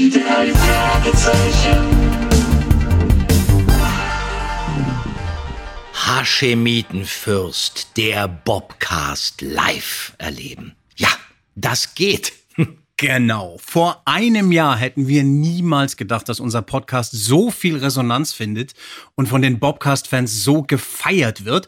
Die. Haschemitenfürst, der Bobcast live erleben. Ja, das geht. Genau. Vor einem Jahr hätten wir niemals gedacht, dass unser Podcast so viel Resonanz findet und von den Bobcast-Fans so gefeiert wird.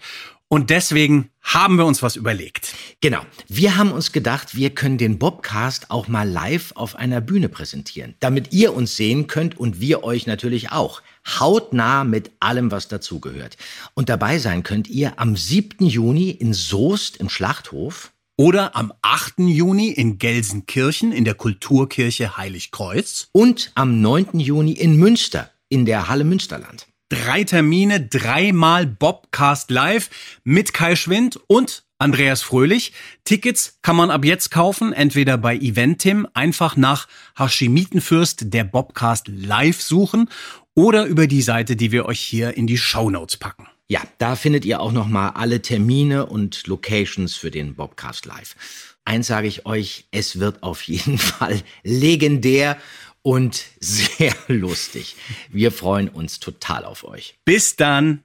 Und deswegen haben wir uns was überlegt. Genau. Wir haben uns gedacht, wir können den Bobcast auch mal live auf einer Bühne präsentieren, damit ihr uns sehen könnt und wir euch natürlich auch. Hautnah mit allem, was dazugehört. Und dabei sein könnt ihr am 7. Juni in Soest im Schlachthof. Oder am 8. Juni in Gelsenkirchen in der Kulturkirche Heiligkreuz. Und am 9. Juni in Münster in der Halle Münsterland. Drei Termine, dreimal Bobcast Live mit Kai Schwind und Andreas Fröhlich. Tickets kann man ab jetzt kaufen, entweder bei Eventim, einfach nach Hashimitenfürst der Bobcast Live suchen oder über die Seite, die wir euch hier in die Show Notes packen. Ja, da findet ihr auch nochmal alle Termine und Locations für den Bobcast Live. Eins sage ich euch, es wird auf jeden Fall legendär und sehr lustig. Wir freuen uns total auf euch. Bis dann.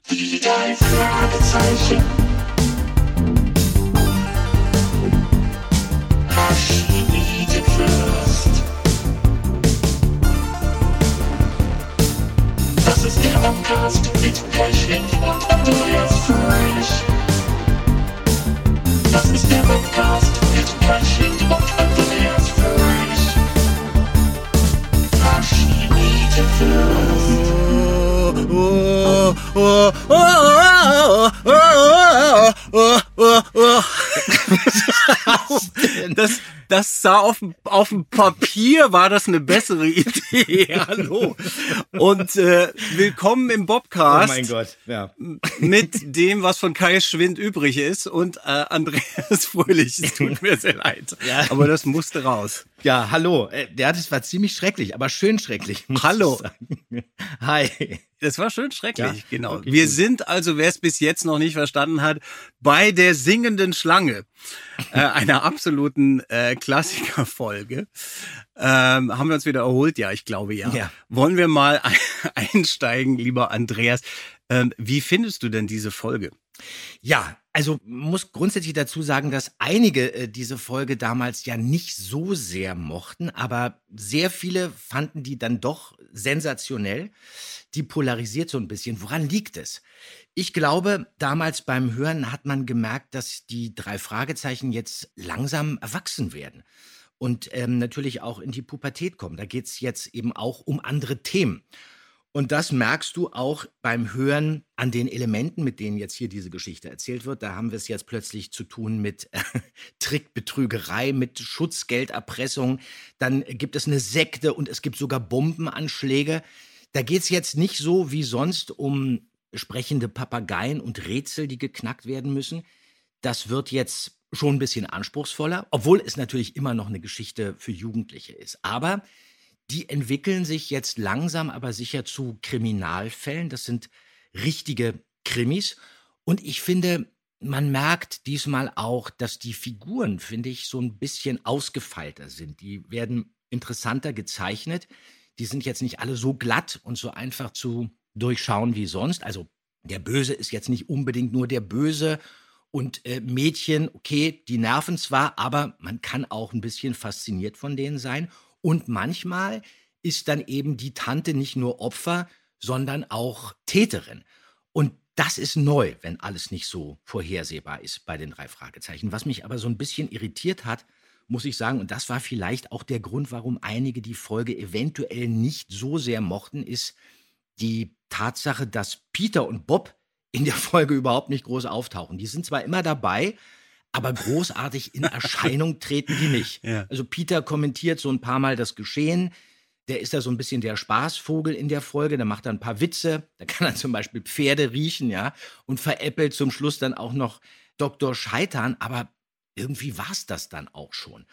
Das ist der Podcast mit Schwind und Andreas Fröhlich. Das ist der Podcast mit Schwind und Das, das sah auf, dem- auf dem Papier war das eine bessere Idee. Hallo. Und äh, willkommen im Bobcast Gott, ja. mit dem, was von Kai Schwind übrig ist und äh, Andreas Fröhlich. Es tut mir sehr leid. Ja. Aber das musste raus. Ja, hallo. Äh, Der das war ziemlich schrecklich, aber schön schrecklich. Hallo. Hi. Das war schön schrecklich, Ja, genau. Wir gut. sind also, wer es bis jetzt noch nicht verstanden hat, bei der singenden Schlange, äh, einer absoluten äh, Klassikerfolge. Ähm, haben wir uns wieder erholt? Ja, ich glaube ja. Ja. Wollen wir mal einsteigen, lieber Andreas? Ähm, wie findest du denn diese Folge? Ja, also muss grundsätzlich dazu sagen, dass einige äh, diese Folge damals ja nicht so sehr mochten, aber sehr viele fanden die dann doch sensationell. Die polarisiert so ein bisschen. Woran liegt es? Ich glaube, damals beim Hören hat man gemerkt, dass die drei Fragezeichen jetzt langsam erwachsen werden und ähm, natürlich auch in die Pubertät kommen. Da geht's jetzt eben auch um andere Themen. Und das merkst du auch beim Hören an den Elementen, mit denen jetzt hier diese Geschichte erzählt wird. Da haben wir es jetzt plötzlich zu tun mit äh, Trickbetrügerei, mit Schutzgelderpressung. Dann gibt es eine Sekte und es gibt sogar Bombenanschläge. Da geht es jetzt nicht so wie sonst um sprechende Papageien und Rätsel, die geknackt werden müssen. Das wird jetzt schon ein bisschen anspruchsvoller, obwohl es natürlich immer noch eine Geschichte für Jugendliche ist. Aber die entwickeln sich jetzt langsam aber sicher zu Kriminalfällen. Das sind richtige Krimis. Und ich finde, man merkt diesmal auch, dass die Figuren, finde ich, so ein bisschen ausgefeilter sind. Die werden interessanter gezeichnet. Die sind jetzt nicht alle so glatt und so einfach zu durchschauen wie sonst. Also der Böse ist jetzt nicht unbedingt nur der Böse und äh, Mädchen, okay, die nerven zwar, aber man kann auch ein bisschen fasziniert von denen sein. Und manchmal ist dann eben die Tante nicht nur Opfer, sondern auch Täterin. Und das ist neu, wenn alles nicht so vorhersehbar ist bei den drei Fragezeichen. Was mich aber so ein bisschen irritiert hat, muss ich sagen, und das war vielleicht auch der Grund, warum einige die Folge eventuell nicht so sehr mochten, ist die Tatsache, dass Peter und Bob in der Folge überhaupt nicht groß auftauchen. Die sind zwar immer dabei, aber großartig in Erscheinung treten die nicht. Ja. Also Peter kommentiert so ein paar Mal das Geschehen. Der ist da so ein bisschen der Spaßvogel in der Folge. Der macht dann ein paar Witze. Da kann er zum Beispiel Pferde riechen, ja, und veräppelt zum Schluss dann auch noch Dr. Scheitern. Aber irgendwie war's das dann auch schon.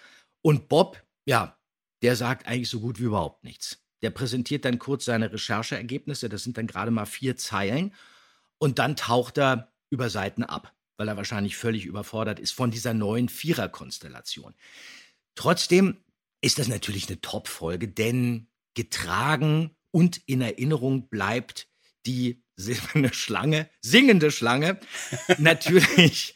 Und Bob, ja, der sagt eigentlich so gut wie überhaupt nichts. Der präsentiert dann kurz seine Rechercheergebnisse. Das sind dann gerade mal vier Zeilen. Und dann taucht er über Seiten ab, weil er wahrscheinlich völlig überfordert ist von dieser neuen Viererkonstellation. Trotzdem ist das natürlich eine Top-Folge, denn getragen und in Erinnerung bleibt die silberne Schlange, singende Schlange, natürlich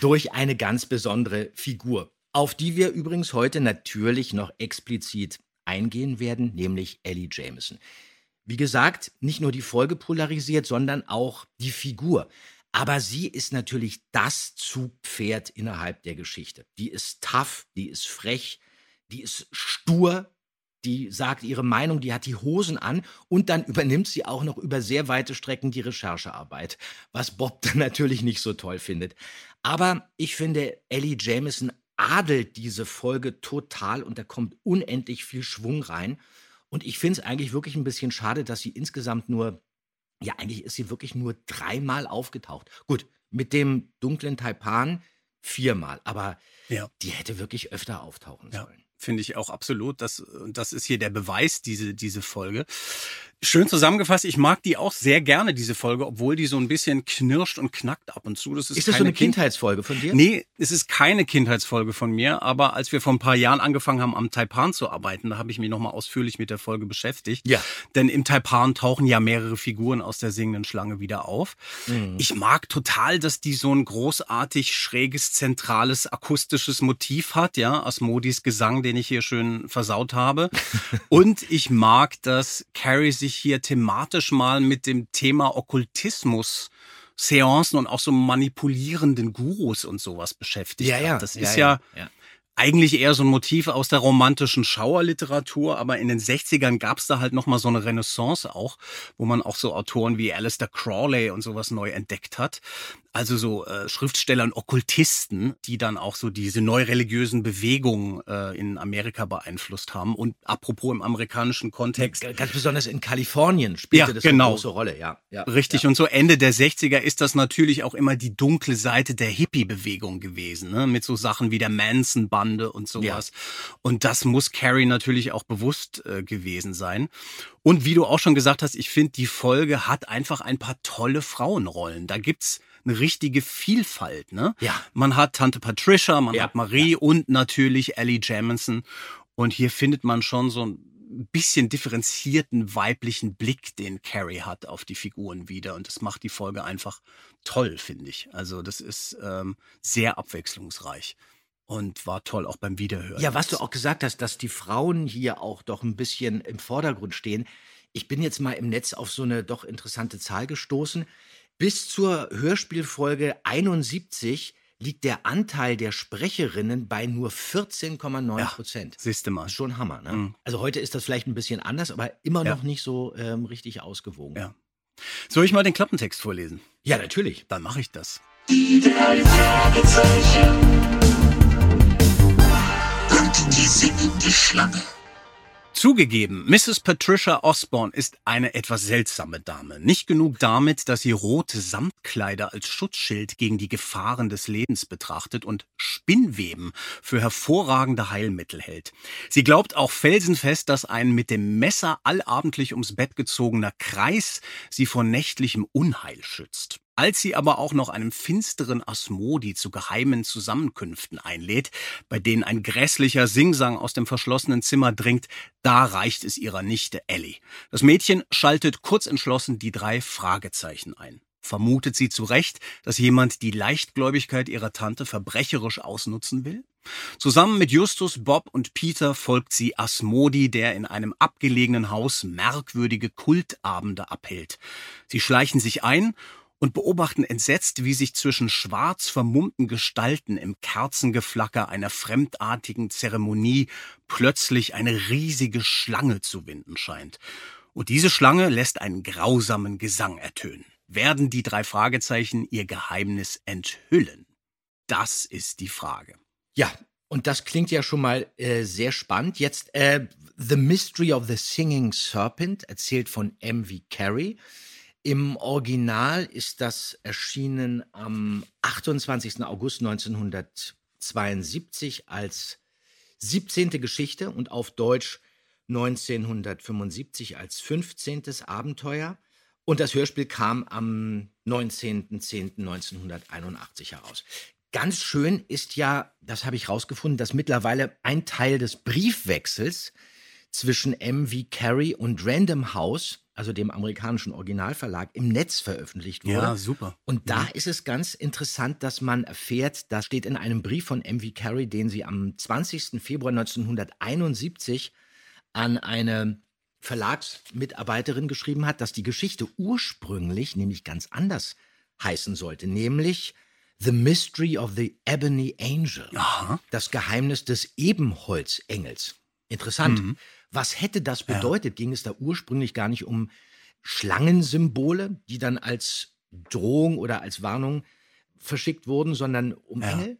durch eine ganz besondere Figur, auf die wir übrigens heute natürlich noch explizit eingehen werden, nämlich Ellie Jameson. Wie gesagt, nicht nur die Folge polarisiert, sondern auch die Figur. Aber sie ist natürlich das Zugpferd innerhalb der Geschichte. Die ist tough, die ist frech, die ist stur, die sagt ihre Meinung, die hat die Hosen an und dann übernimmt sie auch noch über sehr weite Strecken die Recherchearbeit, was Bob dann natürlich nicht so toll findet. Aber ich finde, Ellie Jameson adelt diese Folge total und da kommt unendlich viel Schwung rein. Und ich finde es eigentlich wirklich ein bisschen schade, dass sie insgesamt nur, ja, eigentlich ist sie wirklich nur dreimal aufgetaucht. Gut, mit dem dunklen Taipan viermal, aber Ja. die hätte wirklich öfter auftauchen Ja. sollen. Finde ich auch absolut. Das, das ist hier der Beweis, diese, diese Folge. Schön zusammengefasst, ich mag die auch sehr gerne, diese Folge, obwohl die so ein bisschen knirscht und knackt ab und zu. Das ist, Ist das so eine Kindheitsfolge von dir? Nee, es ist keine Kindheitsfolge von mir, aber als wir vor ein paar Jahren angefangen haben, am Taipan zu arbeiten, da habe ich mich nochmal ausführlich mit der Folge beschäftigt. Ja. Denn im Taipan tauchen ja mehrere Figuren aus der singenden Schlange wieder auf. Mhm. Ich mag total, dass die so ein großartig schräges, zentrales, akustisches Motiv hat, ja, Asmodis Gesang, den ich hier schön versaut habe. Und ich mag, dass Carrie sich hier thematisch mal mit dem Thema Okkultismus Seancen und auch so manipulierenden Gurus und sowas beschäftigt Ja, ja. Das ja, ist ja, ja. eigentlich eher so ein Motiv aus der romantischen Schauerliteratur, aber in den 60ern gab's da halt nochmal so eine Renaissance auch, wo man auch so Autoren wie Alistair Crawley und sowas neu entdeckt hat. Also so äh, Schriftsteller und Okkultisten, die dann auch so diese neureligiösen Bewegungen äh, in Amerika beeinflusst haben. Und apropos im amerikanischen Kontext, Ganz besonders in Kalifornien spielte Ja, das genau. eine große Rolle, ja. ja Richtig, Ja. und so Ende der 60er ist das natürlich auch immer die dunkle Seite der Hippie-Bewegung gewesen, ne? mit so Sachen wie der Manson-Bande und sowas. Und das muss Carrie natürlich auch bewusst äh, gewesen sein. Und wie du auch schon gesagt hast, ich finde, die Folge hat einfach ein paar tolle Frauenrollen. Da gibt's eine richtige Vielfalt. Ne? Ja. Man hat Tante Patricia, man Ja, hat Marie und natürlich Ellie Jamison. Und hier findet man schon so ein bisschen differenzierten weiblichen Blick, den Carrie hat auf die Figuren wieder. Und das macht die Folge einfach toll, finde ich. Also das ist ähm, sehr abwechslungsreich und war toll auch beim Wiederhören. Ja, was du auch gesagt hast, dass die Frauen hier auch doch ein bisschen im Vordergrund stehen. Ich bin jetzt mal im Netz auf so eine doch interessante Zahl gestoßen. Bis zur Hörspielfolge 71 liegt der Anteil der Sprecherinnen bei nur 14,9 Prozent. Siehst du mal. Das ist schon Hammer, ne? Mhm. Also heute ist das vielleicht ein bisschen anders, aber immer Ja. noch nicht so ähm, richtig ausgewogen. Ja. Soll ich mal den Klappentext vorlesen? ja natürlich. Dann mache ich das. Die drei Fragezeichen. Und die singende Schlange. Zugegeben, Mrs. Patricia Osborne ist eine etwas seltsame Dame. Nicht genug damit, dass sie rote Samtkleider als Schutzschild gegen die Gefahren des Lebens betrachtet und Spinnweben für hervorragende Heilmittel hält. Sie glaubt auch felsenfest, dass ein mit dem Messer allabendlich ums Bett gezogener Kreis sie vor nächtlichem Unheil schützt. Als sie aber auch noch einem finsteren Asmodi zu geheimen Zusammenkünften einlädt, bei denen ein grässlicher Singsang aus dem verschlossenen Zimmer dringt, da reicht es ihrer Nichte Ellie. Das Mädchen schaltet kurzentschlossen die drei Fragezeichen ein. Vermutet sie zu Recht, dass jemand die Leichtgläubigkeit ihrer Tante verbrecherisch ausnutzen will? Zusammen mit Justus, Bob und Peter folgt sie Asmodi, der in einem abgelegenen Haus merkwürdige Kultabende abhält. Sie schleichen sich ein und beobachten entsetzt, wie sich zwischen schwarz vermummten Gestalten im Kerzengeflacker einer fremdartigen Zeremonie plötzlich eine riesige Schlange zu winden scheint. Und diese Schlange lässt einen grausamen Gesang ertönen. Werden die drei Fragezeichen ihr Geheimnis enthüllen? Das ist die Frage. Ja, und das klingt ja schon mal äh, sehr spannend. Jetzt äh, The Mystery of the Singing Serpent, erzählt von M.V. Carey. Im Original ist das erschienen am 28. August 1972 als 17. Geschichte und auf Deutsch 1975 als 15. Abenteuer. Und das Hörspiel kam am 19.10.1981 heraus. Ganz schön ist ja, das habe ich rausgefunden, dass mittlerweile ein Teil des Briefwechsels zwischen MV Carey und Random House, also dem amerikanischen Originalverlag, im Netz veröffentlicht wurde. Ja, super. Und da ist es ganz interessant, dass man erfährt, da steht in einem Brief von MV Carey, den sie am 20. Februar 1971 an eine Verlagsmitarbeiterin geschrieben hat, dass die Geschichte ursprünglich nämlich ganz anders heißen sollte, nämlich The Mystery of the Ebony Angel. Aha. Das Geheimnis des Ebenholzengels. Interessant. Mhm. Was hätte das bedeutet? Ging es da ursprünglich gar nicht um Schlangensymbole, die dann als Drohung oder als Warnung verschickt wurden, sondern um Ja. Engel?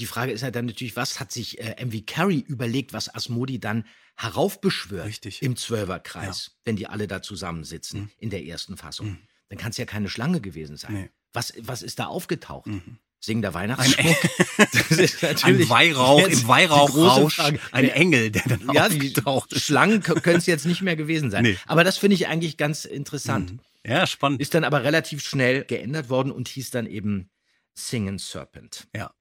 Die Frage ist ja dann natürlich, was hat sich äh, MV Carey überlegt, was Asmodi dann heraufbeschwört Richtig. im Zwölferkreis, wenn die alle da zusammensitzen Mhm. in der ersten Fassung? Mhm. Dann kann es ja keine Schlange gewesen sein. Nee. Was, was ist da aufgetaucht? Mhm. Singender Weihnachtsschmuck? das ist Ein Weihrauch, im Weihrauchrausch, ein Engel, der dann Ja, aufgetaucht ist. Schlangen können es jetzt nicht mehr gewesen sein. Nee. Aber das finde ich eigentlich ganz interessant. Mhm. Ja, spannend. Ist dann aber relativ schnell geändert worden und hieß dann eben Singing Serpent. Ja.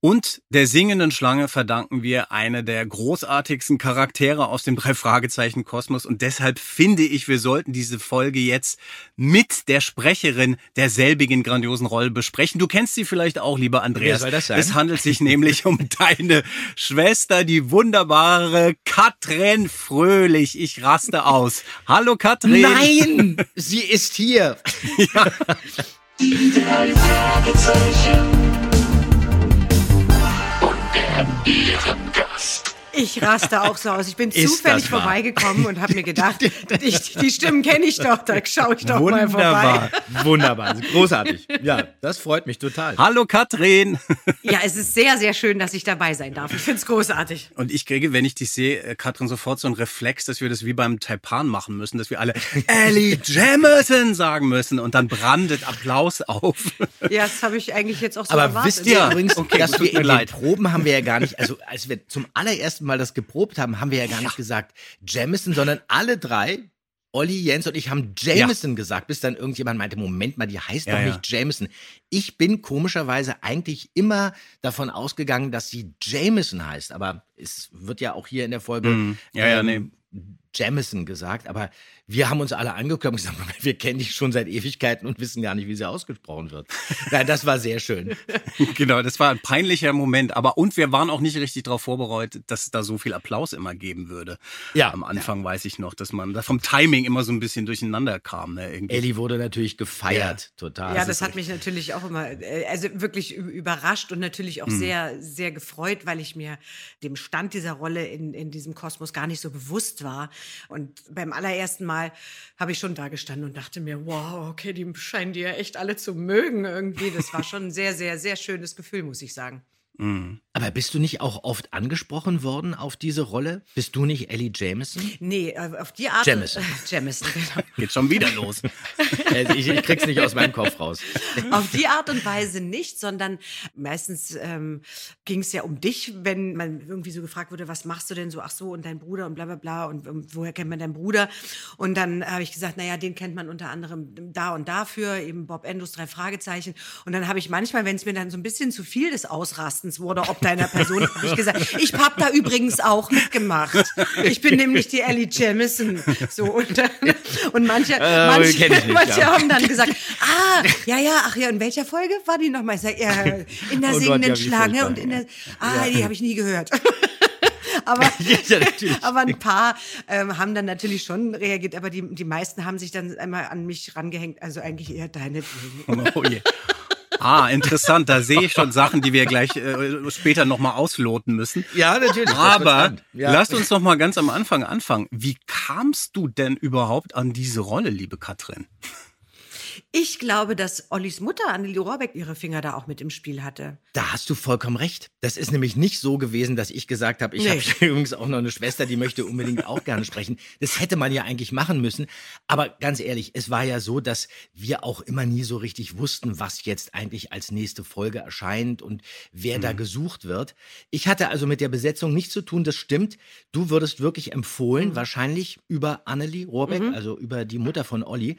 Und der singenden Schlange verdanken wir eine der großartigsten Charaktere aus dem Drei-Fragezeichen-Kosmos. Und deshalb finde ich, wir sollten diese Folge jetzt mit der Sprecherin derselbigen grandiosen Rolle besprechen. Du kennst sie vielleicht auch, lieber Andreas. Wer soll das sein? Es handelt sich nämlich um deine Schwester, die wunderbare Katrin Fröhlich. Ich raste aus. Hallo Katrin. Nein! Sie ist hier! Die drei Fragezeichen. Ich raste auch so aus. Ich bin Ist zufällig vorbeigekommen und habe mir gedacht, die, die Stimmen kenne ich doch, da schaue ich doch mal vorbei. Wunderbar, wunderbar, großartig. Ja, das freut mich total. Hallo Katrin. Ja, es ist sehr, sehr schön, dass ich dabei sein darf. Ich finde es großartig. Und ich kriege, wenn ich dich sehe, äh, Katrin, sofort so einen Reflex, dass wir das wie beim Taipan machen müssen, dass wir alle Ellie Jamerson sagen müssen und dann brandet Applaus auf. Ja, das habe ich eigentlich jetzt auch so Aber erwartet. wisst ihr übrigens, okay, dass tut wir mir in leid. den Proben haben wir ja gar nicht, also als wir zum allerersten Mal das geprobt haben, haben wir ja gar nicht gesagt Jamison, sondern alle drei, Olli, Jens und ich haben Jameson gesagt, bis dann irgendjemand meinte, Moment mal, die heißt Ja, doch ja. nicht Jameson. Ich bin komischerweise eigentlich immer davon ausgegangen, dass sie Jameson heißt, aber es wird ja auch hier in der Folge Mhm. Ja, ja, nee. Jamison gesagt, aber wir haben uns alle angeguckt und gesagt, wir kennen die schon seit Ewigkeiten und wissen gar nicht, wie sie ausgesprochen wird. Ja, das war sehr schön. genau, das war ein peinlicher Moment. Aber und wir waren auch nicht richtig darauf vorbereitet, dass es da so viel Applaus immer geben würde. Ja. Am Anfang weiß ich noch, dass man da vom Timing immer so ein bisschen durcheinander kam. Ne, irgendwie. Ellie wurde natürlich gefeiert, total. Ja, das hat mich natürlich auch immer, äh, also wirklich überrascht und natürlich auch sehr, sehr gefreut, weil ich mir dem Stand dieser Rolle in, in diesem Kosmos gar nicht so bewusst war. Und beim allerersten Mal habe ich schon da gestanden und dachte mir, wow, okay, die scheinen die ja echt alle zu mögen irgendwie. Das war schon ein sehr, sehr, sehr schönes Gefühl, muss ich sagen. Mhm. Aber bist du nicht auch oft angesprochen worden auf diese Rolle? Bist du nicht Ellie Jameson? Nee, äh, auf die Art. Jamison. Äh, Jamison, genau. Geht schon wieder los. Also ich, ich krieg's nicht aus meinem Kopf raus. Auf die Art und Weise nicht, sondern meistens ähm, ging es ja um dich, wenn man irgendwie so gefragt wurde, was machst du denn so, ach so, und dein Bruder und bla bla bla und, ähm, woher kennt man deinen Bruder? Und dann habe ich gesagt, naja, den kennt man unter anderem da und dafür, eben Bob Endos drei Fragezeichen. Und dann habe ich manchmal, wenn es mir dann so ein bisschen zu viel des Ausrastens wurde, ob deiner Person, habe ich gesagt, ich habe da übrigens auch mitgemacht. Ich bin nämlich die Ellie Jamison. So, und, und manche, Äh, manche, nicht, manche ja. haben dann gesagt, ah, ja, ja, ach ja, in welcher Folge war die nochmal? Ich ja, in der Oh Gott, singenden ja, Schlange und in der, ah, die habe ich nie gehört. aber, Ja, aber ein paar ähm, haben dann natürlich schon reagiert, aber die, die meisten haben sich dann einmal an mich rangehängt, also eigentlich eher deinetwegen. Oh je. Ah, interessant. Da sehe ich schon Sachen, die wir gleich äh, später nochmal ausloten müssen. Ja, natürlich. Aber ja. lasst uns noch mal ganz am Anfang anfangen. Wie kamst du denn überhaupt an diese Rolle, liebe Katrin? Ich glaube, dass Ollis Mutter, Anneli Rohrbeck, ihre Finger da auch mit im Spiel hatte. Da hast du vollkommen recht. Das ist nämlich nicht so gewesen, dass ich gesagt habe, ich Nee. habe übrigens auch noch eine Schwester, die möchte unbedingt auch gerne sprechen. Das hätte man ja eigentlich machen müssen. Aber ganz ehrlich, es war ja so, dass wir auch immer nie so richtig wussten, was jetzt eigentlich als nächste Folge erscheint und wer da gesucht wird. Ich hatte also mit der Besetzung nichts zu tun, das stimmt. Du würdest wirklich empfohlen, wahrscheinlich über Annelie Rohrbeck, also über die Mutter von Olli.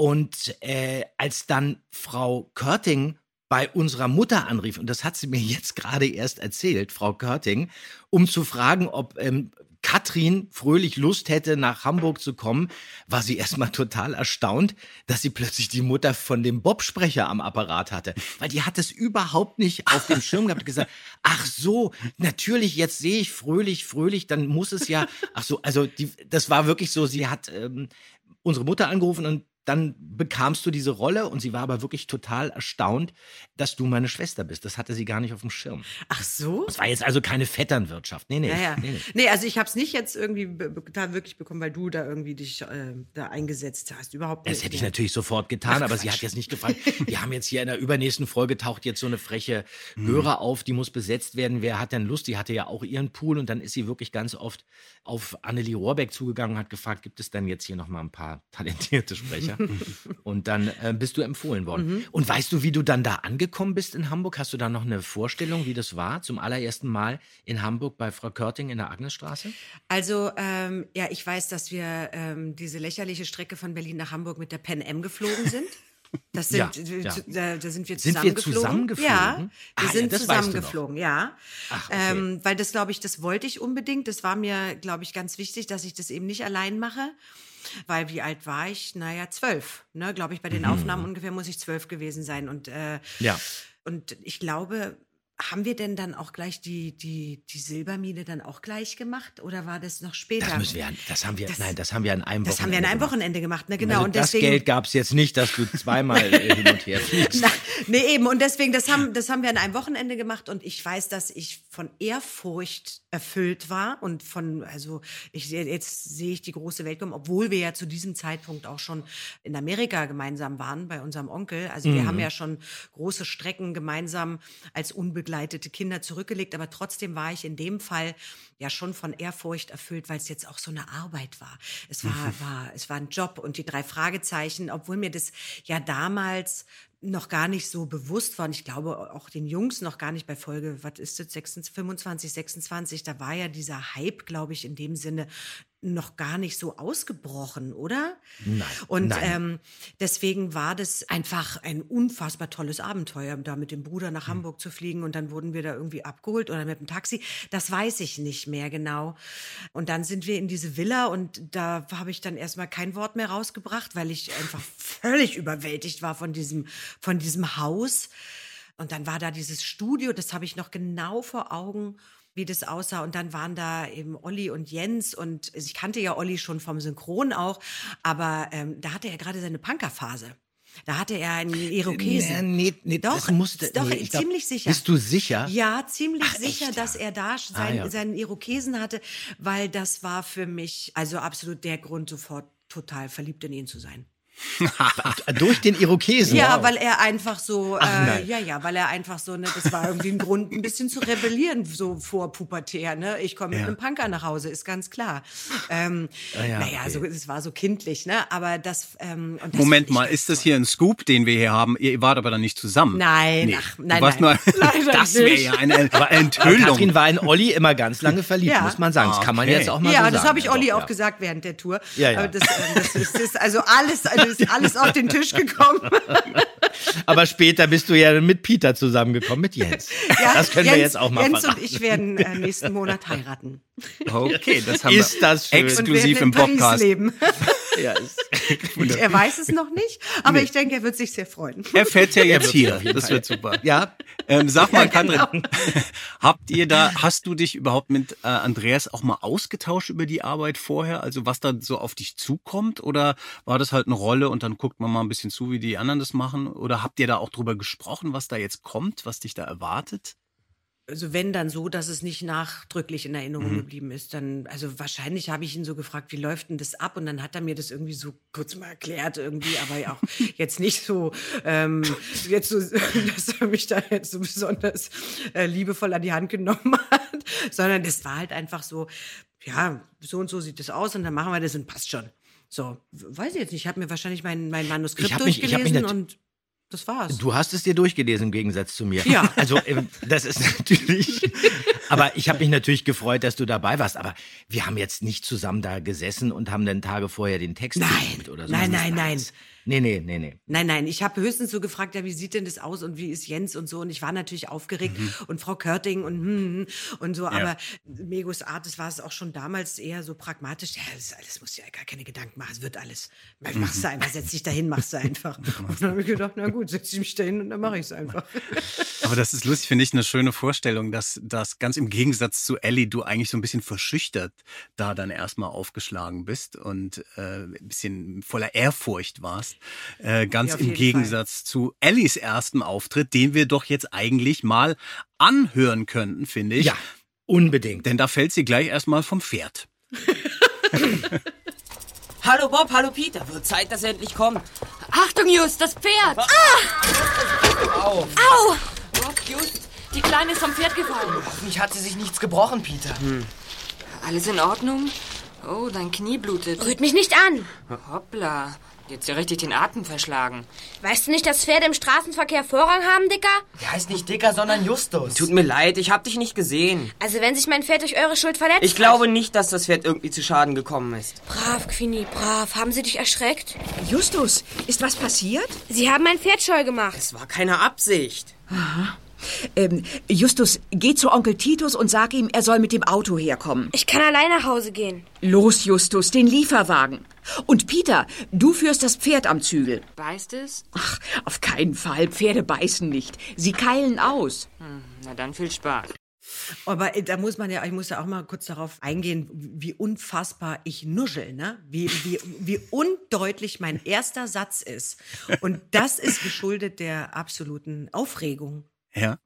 Und äh, als dann Frau Körting bei unserer Mutter anrief, und das hat sie mir jetzt gerade erst erzählt, Frau Körting, um zu fragen, ob ähm, Katrin fröhlich Lust hätte, nach Hamburg zu kommen, war sie erstmal total erstaunt, dass sie plötzlich die Mutter von dem Bob-Sprecher am Apparat hatte. Weil die hat es überhaupt nicht auf dem Schirm gehabt und gesagt, ach so, natürlich, jetzt sehe ich fröhlich, fröhlich, dann muss es ja, ach so, also die, das war wirklich so, sie hat ähm, unsere Mutter angerufen und dann bekamst du diese Rolle und sie war aber wirklich total erstaunt, dass du meine Schwester bist. Das hatte sie gar nicht auf dem Schirm. Ach so? Es war jetzt also keine Vetternwirtschaft. Nee, nee. Ja, ja. nee, nee. Nee, also ich habe es nicht jetzt irgendwie da wirklich bekommen, weil du da irgendwie dich äh, da eingesetzt hast. Überhaupt nicht. Das hätte ich natürlich sofort getan, aber sie hat jetzt nicht gefragt. Wir haben jetzt hier in der übernächsten Folge taucht jetzt so eine freche Hörer auf, die muss besetzt werden. Wer hat denn Lust? Die hatte ja auch ihren Pool und dann ist sie wirklich ganz oft auf Annelie Rohrbeck zugegangen und hat gefragt, gibt es denn jetzt hier noch mal ein paar talentierte Sprecher? und dann äh, bist du empfohlen worden. Und weißt du, wie du dann da angekommen bist in Hamburg? Hast du da noch eine Vorstellung, wie das war, zum allerersten Mal in Hamburg bei Frau Körting in der Agnesstraße? Also, ähm, ja, ich weiß, dass wir ähm, diese lächerliche Strecke von Berlin nach Hamburg mit der Pen M geflogen sind. Das sind, Ja, äh, ja. zu- Da, da sind wir Sind wir zusammengeflogen. zusammengeflogen? Ja, wir Ah, ja, sind das weißt du noch. zusammengeflogen, ja. Ach, okay. ähm, weil das, glaube ich, das wollte ich unbedingt. Das war mir, glaube ich, ganz wichtig, dass ich das eben nicht allein mache. Weil wie alt war ich? Naja, zwölf. Ne, glaube ich, bei den Aufnahmen ungefähr muss ich zwölf gewesen sein. Und, äh, Mhm. Ja. und ich glaube, haben wir denn dann auch gleich die, die, die Silbermine dann auch gleich gemacht? Oder war das noch später? Das müssen wir, an- das haben wir, Das- nein, das haben wir an einem Das haben wir an einem gemacht. Wochenende gemacht, ne? Genau. Also und das deswegen, Geld gab es jetzt nicht, dass du zweimal äh, hin und her fliegst. Na, nee, eben. Und deswegen, das haben, das haben wir an einem Wochenende gemacht und ich weiß, dass ich von Ehrfurcht erfüllt war und von, also ich jetzt sehe ich die große Welt kommen, obwohl wir ja zu diesem Zeitpunkt auch schon in Amerika gemeinsam waren bei unserem Onkel. Also wir haben ja schon große Strecken gemeinsam als unbegleitete Kinder zurückgelegt, aber trotzdem war ich in dem Fall ja schon von Ehrfurcht erfüllt, weil es jetzt auch so eine Arbeit war. Es war, war, es war ein Job und die drei Fragezeichen, obwohl mir das ja damals noch gar nicht so bewusst war. Und ich glaube auch den Jungs noch gar nicht bei Folge, was ist das, 26, 25, 26, da war ja dieser Hype, glaube ich, in dem Sinne noch gar nicht so ausgebrochen, oder? Nein, Und nein. Ähm, deswegen war das einfach ein unfassbar tolles Abenteuer, da mit dem Bruder Hm. nach Hamburg zu fliegen und dann wurden wir da irgendwie abgeholt oder mit dem Taxi. Das weiß ich nicht mehr genau. Und dann sind wir in diese Villa und da habe ich dann erstmal kein Wort mehr rausgebracht, weil ich einfach völlig überwältigt war von diesem, von diesem Haus. Und dann war da dieses Studio, das habe ich noch genau vor Augen, wie das aussah. Und dann waren da eben Olli und Jens und ich kannte ja Olli schon vom Synchron auch, aber ähm, da hatte er gerade seine Punkerphase. Da hatte er einen Irokesen. Nee, nee, Doch, das musste, doch, nee, ich glaub, ziemlich sicher. Bist du sicher? Ja, ziemlich Ach, sicher, echt, dass ja? er da Ah, sein, ja. seinen Irokesen hatte, weil das war für mich also absolut der Grund, sofort total verliebt in ihn zu sein. Durch den Irokesen. Ja, Wow. weil er einfach so, Ach, äh, ja, ja, weil er einfach so, ne, das war irgendwie ein Grund, ein bisschen zu rebellieren, so vor pubertär, ne? Ich komme mit Ja. einem Punker nach Hause, ist ganz klar. Ähm, Ah, ja, naja, okay. so, es war so kindlich, ne? Aber das, ähm, und das Moment mal, ist das hier ein Scoop, den wir hier haben? Ihr wart aber dann nicht zusammen. Nein, Nee. ach, nein, nein. Nur, das wäre ja eine Aber Enthüllung. Katrin war in Olli immer ganz lange verliebt, Ja. muss man sagen. Das kann man Okay. jetzt auch mal so Ja, sagen. das habe ich Ja, Olli doch, auch ja. gesagt während der Tour. Ja, ja. Aber das, ähm, das, ist, das ist also alles, also ist alles auf den Tisch gekommen. Aber später bist du ja mit Peter zusammengekommen, mit Jens. Ja, das können Jens, wir jetzt auch mal Jens verraten. und ich werden äh, nächsten Monat heiraten. Okay, das haben Ist wir das schön. Und exklusiv werden im in Paris Podcast. Ja, ist, er weiß es noch nicht, aber ich denke, er wird sich sehr freuen. Er fährt ja jetzt hier. Das wird super. ja, Ähm, sag mal, Ja, genau. Katrin, habt ihr da, hast du dich überhaupt mit äh, Andreas auch mal ausgetauscht über die Arbeit vorher? Also was da so auf dich zukommt? Oder war das halt eine Rolle und dann guckt man mal ein bisschen zu, wie die anderen das machen? Oder habt ihr da auch drüber gesprochen, was da jetzt kommt, was dich da erwartet? Also wenn dann so, dass es nicht nachdrücklich in Erinnerung Mhm. geblieben ist, dann, also wahrscheinlich habe ich ihn so gefragt, wie läuft denn das ab? Und dann hat er mir das irgendwie so kurz mal erklärt irgendwie, aber auch jetzt nicht so, ähm, jetzt so, dass er mich da jetzt so besonders äh, liebevoll an die Hand genommen hat, sondern das war halt einfach so, ja, so und so sieht das aus und dann machen wir das und passt schon. So, weiß ich jetzt nicht, ich habe mir wahrscheinlich mein, mein Manuskript Ich hab mich- ich durchgelesen und das war's. du hast es dir durchgelesen im Gegensatz zu mir. Ja. Also ähm, das ist natürlich. aber ich habe mich natürlich gefreut, dass du dabei warst. Aber wir haben jetzt nicht zusammen da gesessen und haben dann Tage vorher den Text Nein, oder so. nein, nein, nein. Nee, nee, nee, nee. Nein, nein, ich habe höchstens so gefragt, ja, wie sieht denn das aus und wie ist Jens und so. Und ich war natürlich aufgeregt und Frau Körting und hm, hm, und so. Aber Megos Art, das war es auch schon damals eher so pragmatisch. Ja, das, das musst du ja gar keine Gedanken machen, es wird alles. Machst du einfach, setz dich dahin, machst du einfach. Und dann habe ich gedacht, na gut, setz ich mich dahin und dann mache ich es einfach. Aber das ist lustig, finde ich, eine schöne Vorstellung, dass das ganz im Gegensatz zu Ellie du eigentlich so ein bisschen verschüchtert da dann erstmal aufgeschlagen bist und äh, ein bisschen voller Ehrfurcht warst. Äh, ganz Ja, im Gegensatz zu Ellies ersten Auftritt, den wir doch jetzt eigentlich mal anhören könnten, finde ich. Ja, unbedingt. Denn da fällt sie gleich erstmal vom Pferd. Hallo Bob, hallo Peter. Wird Zeit, dass er endlich kommt. Achtung, Just, das Pferd! Au. Au! Bob, Just, die Kleine ist vom Pferd gefallen. Hoffentlich hat sie sich nichts gebrochen, Peter. Alles in Ordnung? Oh, dein Knie blutet. Rührt mich nicht an. Hoppla, jetzt ja richtig den Atem verschlagen. Weißt du nicht, dass Pferde im Straßenverkehr Vorrang haben, Dicker? Der heißt nicht Dicker, sondern Justus. Tut mir leid, ich hab dich nicht gesehen. Also wenn sich mein Pferd durch eure Schuld verletzt Ich glaube nicht, dass das Pferd irgendwie zu Schaden gekommen ist. Brav, Queenie, brav. Haben sie dich erschreckt? Justus, ist was passiert? Sie haben mein Pferd scheu gemacht. Es war keine Absicht. Ähm, Justus, geh zu Onkel Titus und sag ihm, er soll mit dem Auto herkommen. Ich kann allein nach Hause gehen. Los, Justus, den Lieferwagen. Und Peter, du führst das Pferd am Zügel. Beißt es? Ach, auf keinen Fall. Pferde beißen nicht. Sie keilen aus. Na dann viel Spaß. Aber äh, da muss man ja, ich muss ja auch mal kurz darauf eingehen, wie unfassbar ich nuschel, ne? Wie, wie, wie undeutlich mein erster Satz ist. Und das ist geschuldet der absoluten Aufregung. Ja.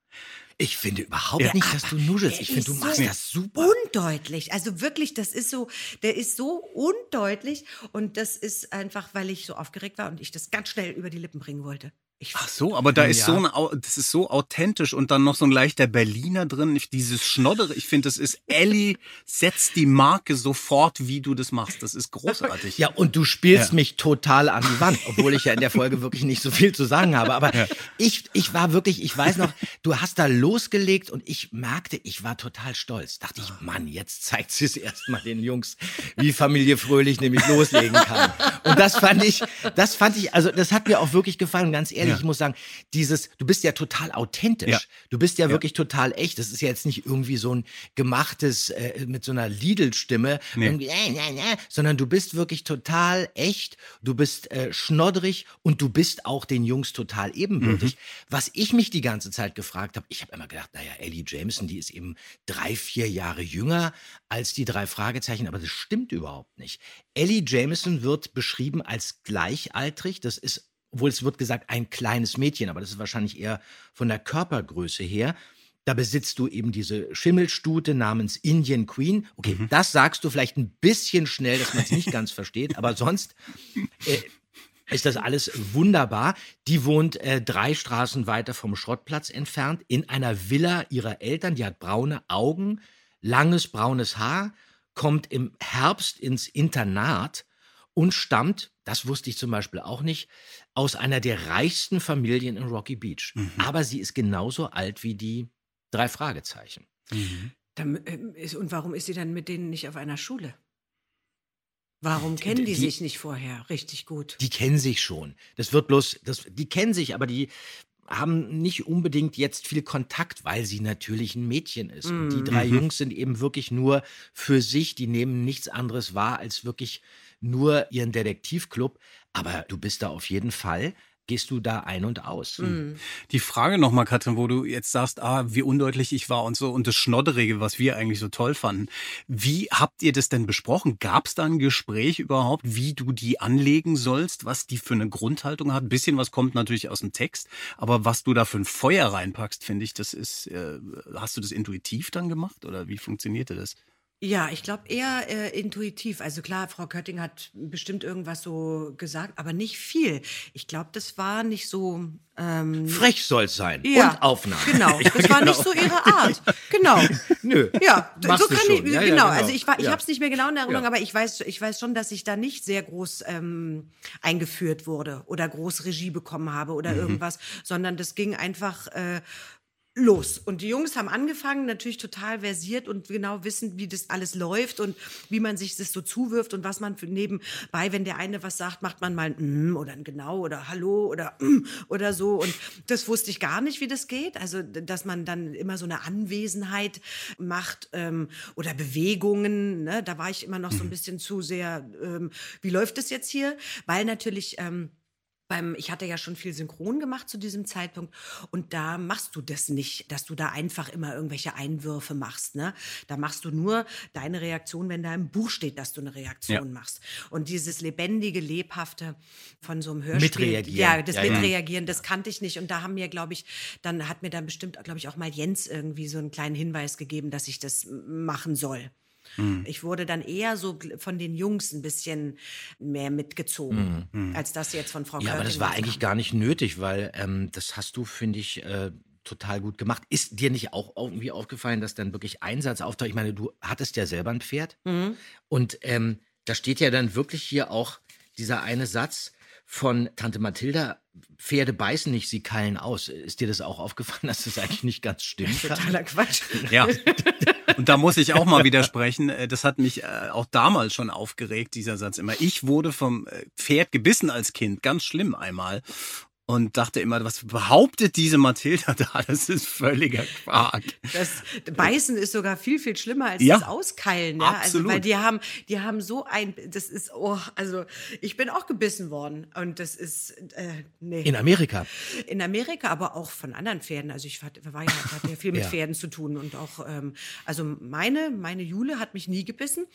Ich finde überhaupt Ja. nicht, dass du nuschelst. Ich finde, du machst so das super. Undeutlich. Also wirklich, das ist so, der ist so undeutlich. Und das ist einfach, weil ich so aufgeregt war und ich das ganz schnell über die Lippen bringen wollte. Ich, Ach so, aber da ist Ja. so ein, Au- das ist so authentisch und dann noch so ein leichter Berliner drin. Ich, dieses Schnoddere, ich finde, das ist Ellie setzt die Marke sofort, wie du das machst. Das ist großartig. Ja, und du spielst Ja. mich total an die Wand, obwohl ich ja in der Folge wirklich nicht so viel zu sagen habe. Aber ich, ich war wirklich, ich weiß noch, du hast da losgelegt und ich merkte, ich war total stolz. Dachte ich, Mann, jetzt zeigt sie es erstmal den Jungs, wie Familie Fröhlich nämlich loslegen kann. Und das fand ich, das fand ich, also das hat mir auch wirklich gefallen. Ganz ehrlich, Ja. ich muss sagen, dieses, du bist ja total authentisch. Ja. Du bist ja, wirklich total echt. Das ist ja jetzt nicht irgendwie so ein gemachtes, äh, mit so einer Lidl-Stimme, Nee. äh, äh, äh, sondern du bist wirklich total echt, du bist äh, schnoddrig und du bist auch den Jungs total ebenbürtig. Was ich mich die ganze Zeit gefragt habe, ich habe immer gedacht, naja, Ellie Jameson, die ist eben drei, vier Jahre jünger als die drei Fragezeichen, aber das stimmt überhaupt nicht. Ellie Jameson wird beschrieben als gleichaltrig, das ist obwohl es wird gesagt, ein kleines Mädchen, aber das ist wahrscheinlich eher von der Körpergröße her. Da besitzt du eben diese Schimmelstute namens Indian Queen. Okay, das sagst du vielleicht ein bisschen schnell, dass man es nicht ganz versteht, aber sonst äh, ist das alles wunderbar. Die wohnt äh, drei Straßen weiter vom Schrottplatz entfernt in einer Villa ihrer Eltern. Die hat braune Augen, langes braunes Haar, kommt im Herbst ins Internat und stammt, das wusste ich zum Beispiel auch nicht, aus einer der reichsten Familien in Rocky Beach. Aber sie ist genauso alt wie die drei Fragezeichen. Dann, ähm, und warum ist sie dann mit denen nicht auf einer Schule? Warum kennen die, die- sich nicht vorher richtig gut? Die kennen sich schon. Das wird bloß, das, die kennen sich, aber die haben nicht unbedingt jetzt viel Kontakt, weil sie natürlich ein Mädchen ist. Und die drei Jungs sind eben wirklich nur für sich, die nehmen nichts anderes wahr als wirklich nur ihren Detektivclub. Aber du bist da auf jeden Fall, gehst du da ein und aus. Die Frage nochmal, Katrin, wo du jetzt sagst, ah, wie undeutlich ich war und so und das Schnodderige, was wir eigentlich so toll fanden. Wie habt ihr das denn besprochen? Gab es da ein Gespräch überhaupt, wie du die anlegen sollst, was die für eine Grundhaltung hat? Ein bisschen was kommt natürlich aus dem Text, aber was du da für ein Feuer reinpackst, finde ich, das ist, äh, hast du das intuitiv dann gemacht oder wie funktionierte das? Ja, ich glaube eher äh, intuitiv. Also klar, Frau Kötting hat bestimmt irgendwas so gesagt, aber nicht viel. Ich glaube, das war nicht so. Ähm, Frech soll's sein. ja, Und Aufnahme. Genau, das war nicht so ihre Art. Genau. Nö. Ja, Machst so kann ich, Ja, genau. ja, genau. Also ich war, ich Ja. habe es nicht mehr genau in Erinnerung, Ja. aber ich weiß, ich weiß schon, dass ich da nicht sehr groß ähm, eingeführt wurde oder groß Regie bekommen habe Mhm. oder irgendwas, sondern das ging einfach. Äh, los. Und die Jungs haben angefangen, natürlich total versiert und genau wissen, wie das alles läuft und wie man sich das so zuwirft und was man für nebenbei, wenn der eine was sagt, macht man mal ein mm oder ein genau oder hallo oder mm oder so. Und das wusste ich gar nicht, wie das geht. Also, dass man dann immer so eine Anwesenheit macht ähm, oder Bewegungen. Ne? Da war ich immer noch so ein bisschen zu sehr, ähm, wie läuft das jetzt hier? Weil natürlich. Ähm, beim, ich hatte ja schon viel Synchron gemacht zu diesem Zeitpunkt und da machst du das nicht, dass du da einfach immer irgendwelche Einwürfe machst. Ne? Da machst du nur deine Reaktion, wenn da im Buch steht, dass du eine Reaktion Ja. machst. Und dieses lebendige, lebhafte von so einem Hörspiel, Mitreagieren. ja, das Ja, ja. Mitreagieren, das kannte ich nicht. Und da haben mir, glaube ich, dann hat mir dann bestimmt, glaube ich, auch mal Jens irgendwie so einen kleinen Hinweis gegeben, dass ich das machen soll. Hm. Ich wurde dann eher so von den Jungs ein bisschen mehr mitgezogen, Hm. als das jetzt von Frau Ja, aber das Körting war eigentlich kam. gar nicht nötig, weil ähm, das hast du, finde ich, äh, total gut gemacht. Ist dir nicht auch irgendwie aufgefallen, dass dann wirklich Einsatz auftaucht? Ich meine, du hattest ja selber ein Pferd Mhm. und ähm, da steht ja dann wirklich hier auch dieser eine Satz von Tante Mathilda, Pferde beißen nicht, sie keilen aus. Ist dir das auch aufgefallen, dass das eigentlich nicht ganz stimmt? Totaler Quatsch. Ja. Und da muss ich auch mal widersprechen. Äh, Das hat mich äh, auch damals schon aufgeregt, dieser Satz immer. Ich wurde vom äh, Pferd gebissen als Kind, ganz schlimm einmal. Und dachte immer, was behauptet diese Mathilda da? Das ist völliger Quark. Das Beißen ist sogar viel, viel schlimmer als Ja. das Auskeilen. Ja? Also, Absolut. weil die haben, die haben so ein, das ist, oh, also ich bin auch gebissen worden. Und das ist, äh, nee. In Amerika. In Amerika, aber auch von anderen Pferden. Also ich war, war ja, hatte ja viel mit Ja. Pferden zu tun und auch, ähm, also meine, meine Jule hat mich nie gebissen,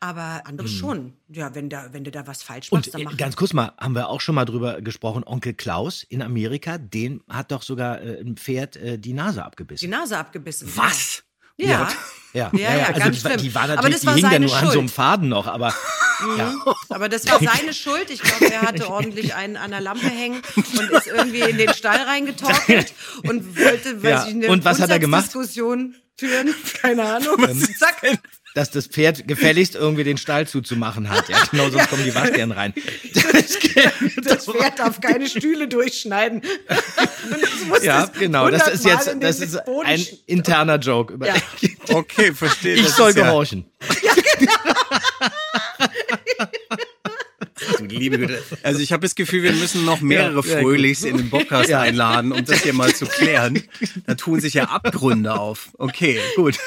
aber andere schon. Ja, wenn da, wenn du da was falsch machst. Und dann äh, mach ganz kurz mal, haben wir auch schon mal drüber gesprochen, Onkel Klaus in Amerika, den hat doch sogar äh, ein Pferd äh, die Nase die abgebissen. Nase abgebissen. Was? Ja. Ja, Ja, ja, also ganz die, war- schlimm. die war Aber natürlich, das war die hing seine nur an so einem Schuld. Faden noch, aber ja. Aber das war seine Schuld. Ich glaube, er hatte ordentlich einen an der Lampe hängen und ist irgendwie in den Stall reingetorkelt und wollte, weiß Ja. ich, eine Und was hat er gemacht? Grundsatzdiskussion führen. Keine Ahnung. Zack. Dass das Pferd gefälligst irgendwie den Stall zuzumachen hat. Ja, genau, sonst kommen die Waschbären rein. Das, Das Pferd darf keine Stühle durchschneiden. Ja, das genau. Das ist 100 Mal jetzt das ist ein interner Joke. Über Ja. Okay, verstehe. Ich soll ja- gehorchen. Liebe Güte. Also ich habe das Gefühl, wir müssen noch mehrere Ja, ja, Fröhlichs in den Podcast Ja. einladen, um das hier mal zu klären. Da tun sich ja Abgründe auf. Okay, gut.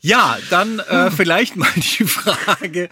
Ja, dann äh, vielleicht mal die Frage,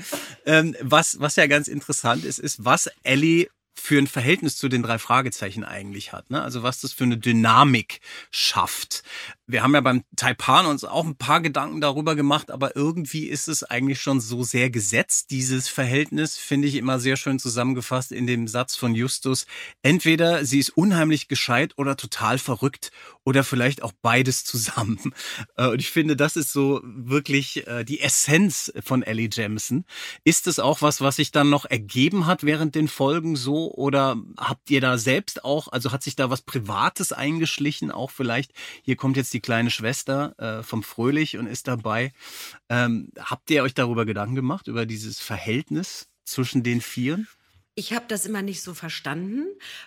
ähm, was, was ja ganz interessant ist, ist, was Ellie für ein Verhältnis zu den drei Fragezeichen eigentlich hat. Ne? Also was das für eine Dynamik schafft. Wir haben ja beim Taipan uns auch ein paar Gedanken darüber gemacht, aber irgendwie ist es eigentlich schon so sehr gesetzt. Dieses Verhältnis finde ich immer sehr schön zusammengefasst in dem Satz von Justus. Entweder sie ist unheimlich gescheit oder total verrückt oder vielleicht auch beides zusammen. Äh, Und ich finde, das ist so wirklich äh, die Essenz von Ellie Jemison. Ist es auch was, was sich dann noch ergeben hat während den Folgen so oder habt ihr da selbst auch, also hat sich da was Privates eingeschlichen, auch vielleicht, hier kommt jetzt die kleine Schwester äh, vom Fröhlich und ist dabei. Ähm, habt ihr euch darüber Gedanken gemacht, über dieses Verhältnis zwischen den Vieren? Ich habe das immer nicht so verstanden,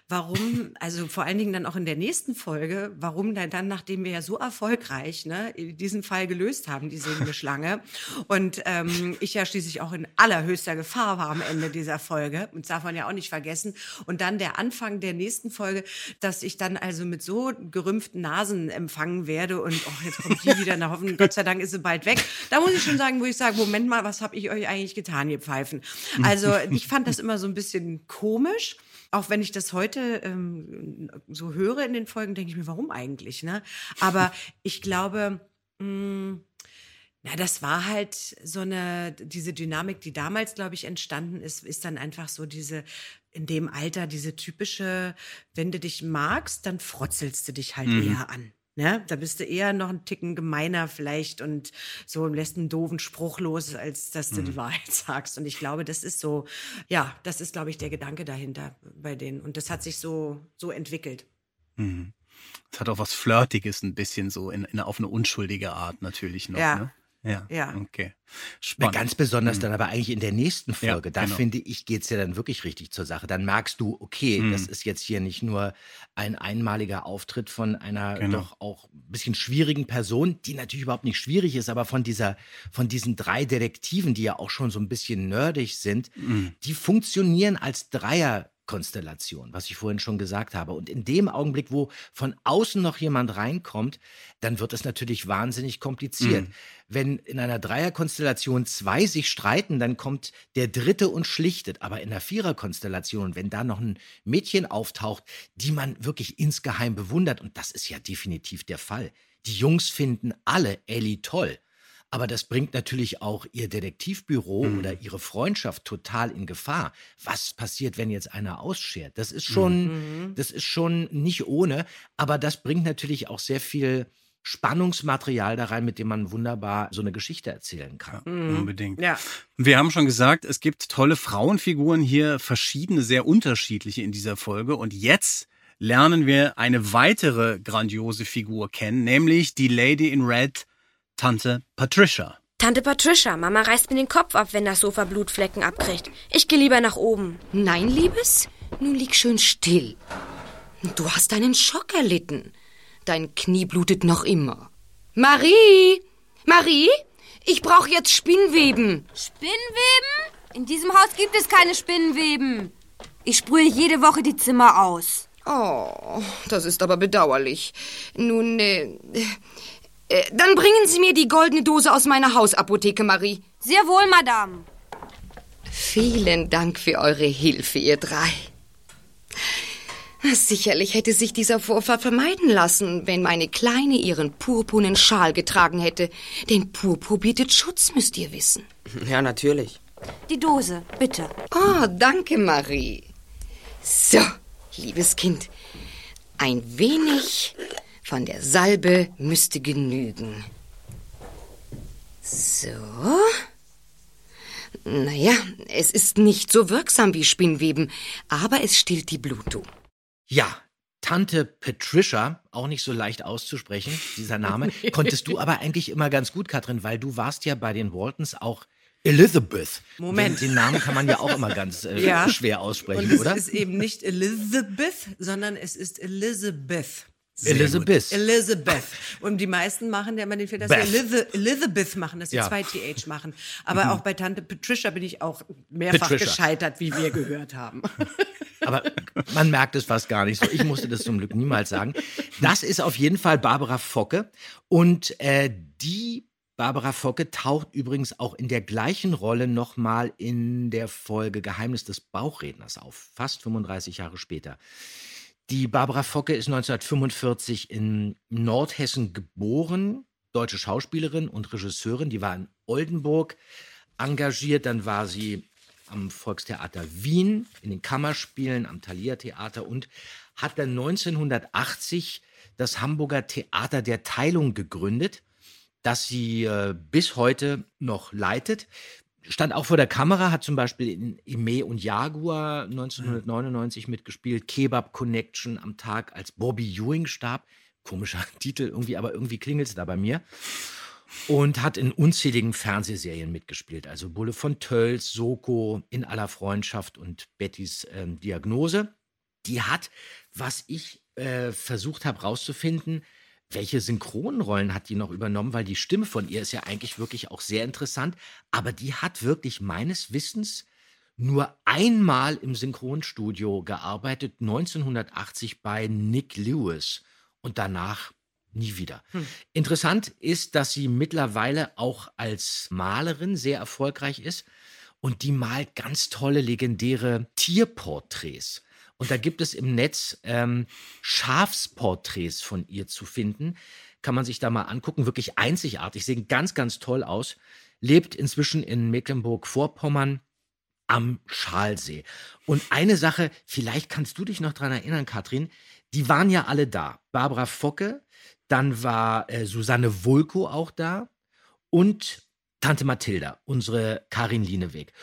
warum, also vor allen Dingen dann auch in der nächsten Folge, warum dann, dann nachdem wir ja so erfolgreich ne, diesen Fall gelöst haben, die Schlange, und ähm, ich ja schließlich auch in allerhöchster Gefahr war am Ende dieser Folge, und darf man ja auch nicht vergessen, und dann der Anfang der nächsten Folge, dass ich dann also mit so gerümpften Nasen empfangen werde und oh, jetzt kommt die wieder, na hoffen, Gott sei Dank ist sie bald weg. Da muss ich schon sagen, wo ich sage, Moment mal, was habe ich euch eigentlich getan, ihr Pfeifen? Also ich fand das immer so ein bisschen komisch. Auch wenn ich das heute ähm, so höre in den Folgen, denke ich mir, warum eigentlich? Ne? Aber ich glaube, mh, na, das war halt so eine, diese Dynamik, die damals, glaube ich, entstanden ist, ist dann einfach so diese, in dem Alter, diese typische, wenn du dich magst, dann frotzelst du dich halt eher an. Ne? Da bist du eher noch ein Ticken gemeiner vielleicht und so lässt einen doofen Spruch los, als dass du die Wahrheit sagst. Und ich glaube, das ist so, ja, das ist, glaube ich, der Gedanke dahinter bei denen. Und das hat sich so, so entwickelt. Es hat auch was Flirtiges ein bisschen so, in, in, auf eine unschuldige Art natürlich noch. Ja. Ne? Ja. Ja. Okay. Spannend. ganz besonders dann aber eigentlich in der nächsten Folge. da genau. finde ich, geht's ja dann wirklich richtig zur Sache. Dann merkst du, okay, Mhm. das ist jetzt hier nicht nur ein einmaliger Auftritt von einer Genau. doch auch ein bisschen schwierigen Person, die natürlich überhaupt nicht schwierig ist, aber von dieser, von diesen drei Detektiven, die ja auch schon so ein bisschen nerdig sind, Mhm. die funktionieren als Dreier. Konstellation, was ich vorhin schon gesagt habe. Und in dem Augenblick, wo von außen noch jemand reinkommt, dann wird es natürlich wahnsinnig kompliziert. Mhm. Wenn in einer Dreierkonstellation zwei sich streiten, dann kommt der dritte und schlichtet. Aber in der Viererkonstellation, wenn da noch ein Mädchen auftaucht, die man wirklich insgeheim bewundert, und das ist ja definitiv der Fall. Die Jungs finden alle Ellie toll. Aber das bringt natürlich auch ihr Detektivbüro Mhm. oder ihre Freundschaft total in Gefahr. Was passiert, wenn jetzt einer ausschert? Das ist schon, Mhm. das ist schon nicht ohne, aber das bringt natürlich auch sehr viel Spannungsmaterial da rein, mit dem man wunderbar so eine Geschichte erzählen kann. Unbedingt. Ja. Wir haben schon gesagt, es gibt tolle Frauenfiguren hier, verschiedene, sehr unterschiedliche in dieser Folge. Und jetzt lernen wir eine weitere grandiose Figur kennen, nämlich die Lady in Red, Tante Patricia. Tante Patricia, Mama reißt mir den Kopf ab, wenn das Sofa Blutflecken abkriegt. Ich gehe lieber nach oben. Nein, Liebes, nun lieg schön still. Du hast einen Schock erlitten. Dein Knie blutet noch immer. Marie! Marie! Ich brauche jetzt Spinnweben. Spinnweben? In diesem Haus gibt es keine Spinnweben. Ich sprühe jede Woche die Zimmer aus. Oh, das ist aber bedauerlich. Nun, äh, äh, dann bringen Sie mir die goldene Dose aus meiner Hausapotheke, Marie. Sehr wohl, Madame. Vielen Dank für eure Hilfe, ihr drei. Sicherlich hätte sich dieser Vorfall vermeiden lassen, wenn meine Kleine ihren purpurnen Schal getragen hätte. Denn Purpur bietet Schutz, müsst ihr wissen. Ja, natürlich. Die Dose, bitte. Oh, danke, Marie. So, liebes Kind, ein wenig von der Salbe müsste genügen. So. Naja, es ist nicht so wirksam wie Spinnweben, aber es stillt die Blutung. Ja, Tante Patricia, auch nicht so leicht auszusprechen, dieser Name, konntest du aber eigentlich immer ganz gut, Katrin, weil du warst ja bei den Waltons auch Elizabeth. Moment. Den, den Namen kann man ja auch immer ganz äh, Ja. schwer aussprechen, Und es oder? ist eben nicht Elizabeth, sondern es ist Elizabeth. Elizabeth. Elizabeth. Und die meisten machen ja immer den Fehler, dass sie Beth. Eliza- Elizabeth machen, dass sie Ja. zwei TH machen. Aber auch bei Tante Patricia bin ich auch mehrfach Patricia. gescheitert, wie wir gehört haben. Aber man merkt es fast gar nicht so. Ich musste das zum Glück niemals sagen. Das ist auf jeden Fall Barbara Focke. Und äh, die Barbara Focke taucht übrigens auch in der gleichen Rolle nochmal in der Folge Geheimnis des Bauchredners auf. Fast 35 Jahre später. Die Barbara Focke ist 1945 in Nordhessen geboren, deutsche Schauspielerin und Regisseurin. Die war in Oldenburg engagiert. Dann war sie am Volkstheater Wien, in den Kammerspielen, am Thalia Theater und hat dann 1980 das Hamburger Theater der Teilung gegründet, das sie äh, bis heute noch leitet. Stand auch vor der Kamera, hat zum Beispiel in Ime und Jaguar 1999 mitgespielt, Kebab Connection am Tag, als Bobby Ewing starb. Komischer Titel irgendwie, aber irgendwie klingelt es da bei mir und hat in unzähligen Fernsehserien mitgespielt. Also Bulle von Tölz, Soko, In aller Freundschaft und Bettys ähm, Diagnose. Die hat, was ich äh, versucht habe rauszufinden, welche Synchronrollen hat die noch übernommen, weil die Stimme von ihr ist ja eigentlich wirklich auch sehr interessant, aber die hat wirklich meines Wissens nur einmal im Synchronstudio gearbeitet, 1980 bei Nick Lewis und danach nie wieder. Interessant ist, dass sie mittlerweile auch als Malerin sehr erfolgreich ist und die malt ganz tolle, legendäre Tierporträts. Und da gibt es im Netz ähm, Schafsporträts von ihr zu finden. Kann man sich da mal angucken. Wirklich einzigartig, sehen ganz, ganz toll aus. Lebt inzwischen in Mecklenburg-Vorpommern am Schalsee. Und eine Sache, vielleicht kannst du dich noch dran erinnern, Katrin, die waren ja alle da. Barbara Focke, dann war äh, Susanne Wulko auch da und Tante Mathilda, unsere Karin Lieneweg.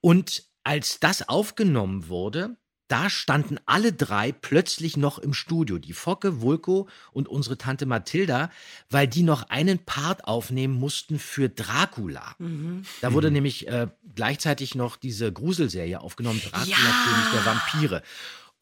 Und als das aufgenommen wurde, da standen alle drei plötzlich noch im Studio, die Focke, Vulko und unsere Tante Mathilda, weil die noch einen Part aufnehmen mussten für Dracula. Da wurde nämlich äh, gleichzeitig noch diese Gruselserie aufgenommen, Dracula, König der Vampire.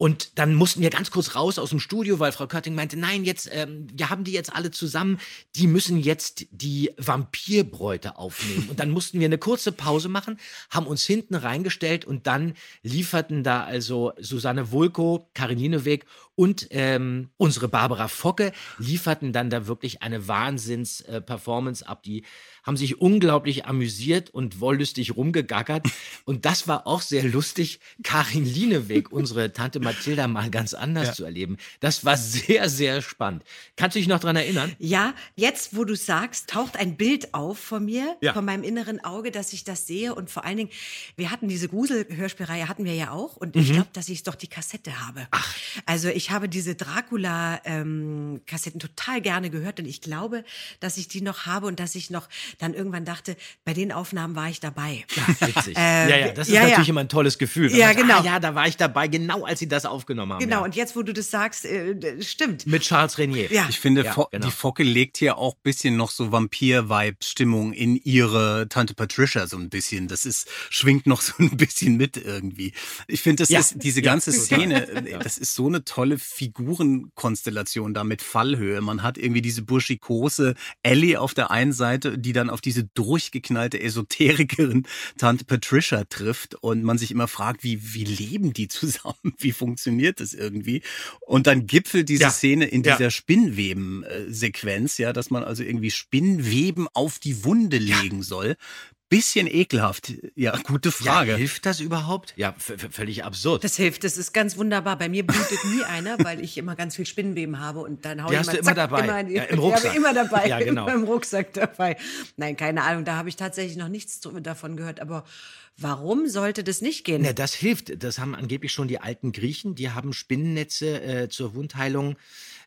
Und dann mussten wir ganz kurz raus aus dem Studio, weil Frau Körting meinte, nein, jetzt, ähm, wir haben die jetzt alle zusammen, die müssen jetzt die Vampirbräute aufnehmen. Und dann mussten wir eine kurze Pause machen, haben uns hinten reingestellt und dann lieferten da also Susanne Wulko, Karin Lineweg und ähm, unsere Barbara Focke lieferten dann da wirklich eine Wahnsinns-Performance ab. Die haben sich unglaublich amüsiert und wollüstig rumgegackert. Und das war auch sehr lustig, Karin Lieneweg, unsere Tante Mathilda, mal ganz anders zu erleben. Das war sehr, sehr spannend. Kannst du dich noch dran erinnern? Ja, jetzt, wo du sagst, taucht ein Bild auf von mir, Ja. von meinem inneren Auge, dass ich das sehe. Und vor allen Dingen, wir hatten diese Grusel-Hörspielreihe, hatten wir ja auch. Und ich glaube, dass ich doch die Kassette habe. Ach. Also ich habe diese Dracula-Kassetten total gerne gehört. Und ich glaube, dass ich die noch habe und dass ich noch dann irgendwann dachte, bei den Aufnahmen war ich dabei. Witzig. Äh, ja, ja, das ist ja, ja. natürlich immer ein tolles Gefühl. Ja, sagt, genau. Ah, ja, da war ich dabei, genau als sie das aufgenommen haben. Genau, Ja. und jetzt, wo du das sagst, äh, stimmt. Mit Charles Renier. Ja. Ich finde, Ja, Fo genau. die Focke legt hier auch ein bisschen noch so Vampir-Vibe-Stimmung in ihre Tante Patricia so ein bisschen. Das ist, schwingt noch so ein bisschen mit irgendwie. Ich finde, das Ja. ist, diese Ja, ganze. Szene, das ist so eine tolle Figurenkonstellation da mit Fallhöhe. Man hat irgendwie diese burschikose Ellie auf der einen Seite, die dann auf diese durchgeknallte Esoterikerin Tante Patricia trifft und man sich immer fragt, wie, wie leben die zusammen? Wie funktioniert das irgendwie? Und dann gipfelt diese Ja. Szene in Ja. dieser Spinnweben-Sequenz, ja, dass man also irgendwie Spinnweben auf die Wunde legen soll. Bisschen ekelhaft. Ja, gute Ja, Frage. hilft das überhaupt? Ja, völlig absurd. Das hilft, das ist ganz wunderbar. Bei mir blutet nie einer, weil ich immer ganz viel Spinnenweben habe und dann hau Die ich hast immer, du immer zack, dabei. Immer, in die- Ja, im Rucksack. immer dabei. Ja, genau. Immer im Rucksack dabei. Nein, keine Ahnung. Da habe ich tatsächlich noch nichts davon gehört. Aber warum sollte das nicht gehen? Na, das hilft. Das haben angeblich schon die alten Griechen, die haben Spinnennetze äh, zur Wundheilung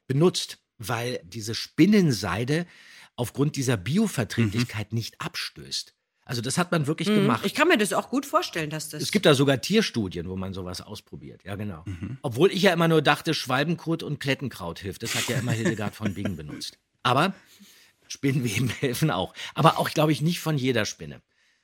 benutzt, weil diese Spinnenseide aufgrund dieser Bioverträglichkeit nicht abstößt. Also das hat man wirklich gemacht. Ich kann mir das auch gut vorstellen, dass das. Es gibt da sogar Tierstudien, wo man sowas ausprobiert. Ja, genau. Mhm. Obwohl ich ja immer nur dachte, Schwalbenkurt und Klettenkraut hilft. Das hat ja immer Hildegard von Bingen benutzt. Aber Spinnenweben helfen auch. Aber auch, glaube ich, nicht von jeder Spinne.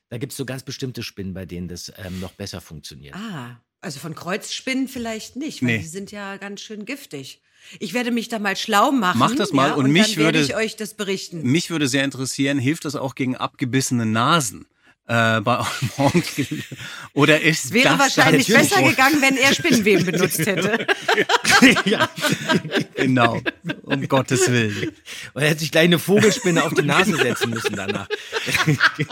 Da gibt es so ganz bestimmte Spinnen, bei denen das ähm, noch besser funktioniert. Ah, also von Kreuzspinnen vielleicht nicht, weil Nee. die sind ja ganz schön giftig. Ich werde mich da mal schlau machen. Mach das mal ja, und und mich dann werde würde- ich euch das berichten. Mich würde sehr interessieren, hilft das auch gegen abgebissene Nasen? Äh, bei Onkel? Oder ist Wäre das wahrscheinlich besser gegangen, wenn er Spinnenweben benutzt hätte. ja. Genau, um Gottes Willen. Und er hätte sich gleich eine Vogelspinne auf die Nase setzen müssen danach.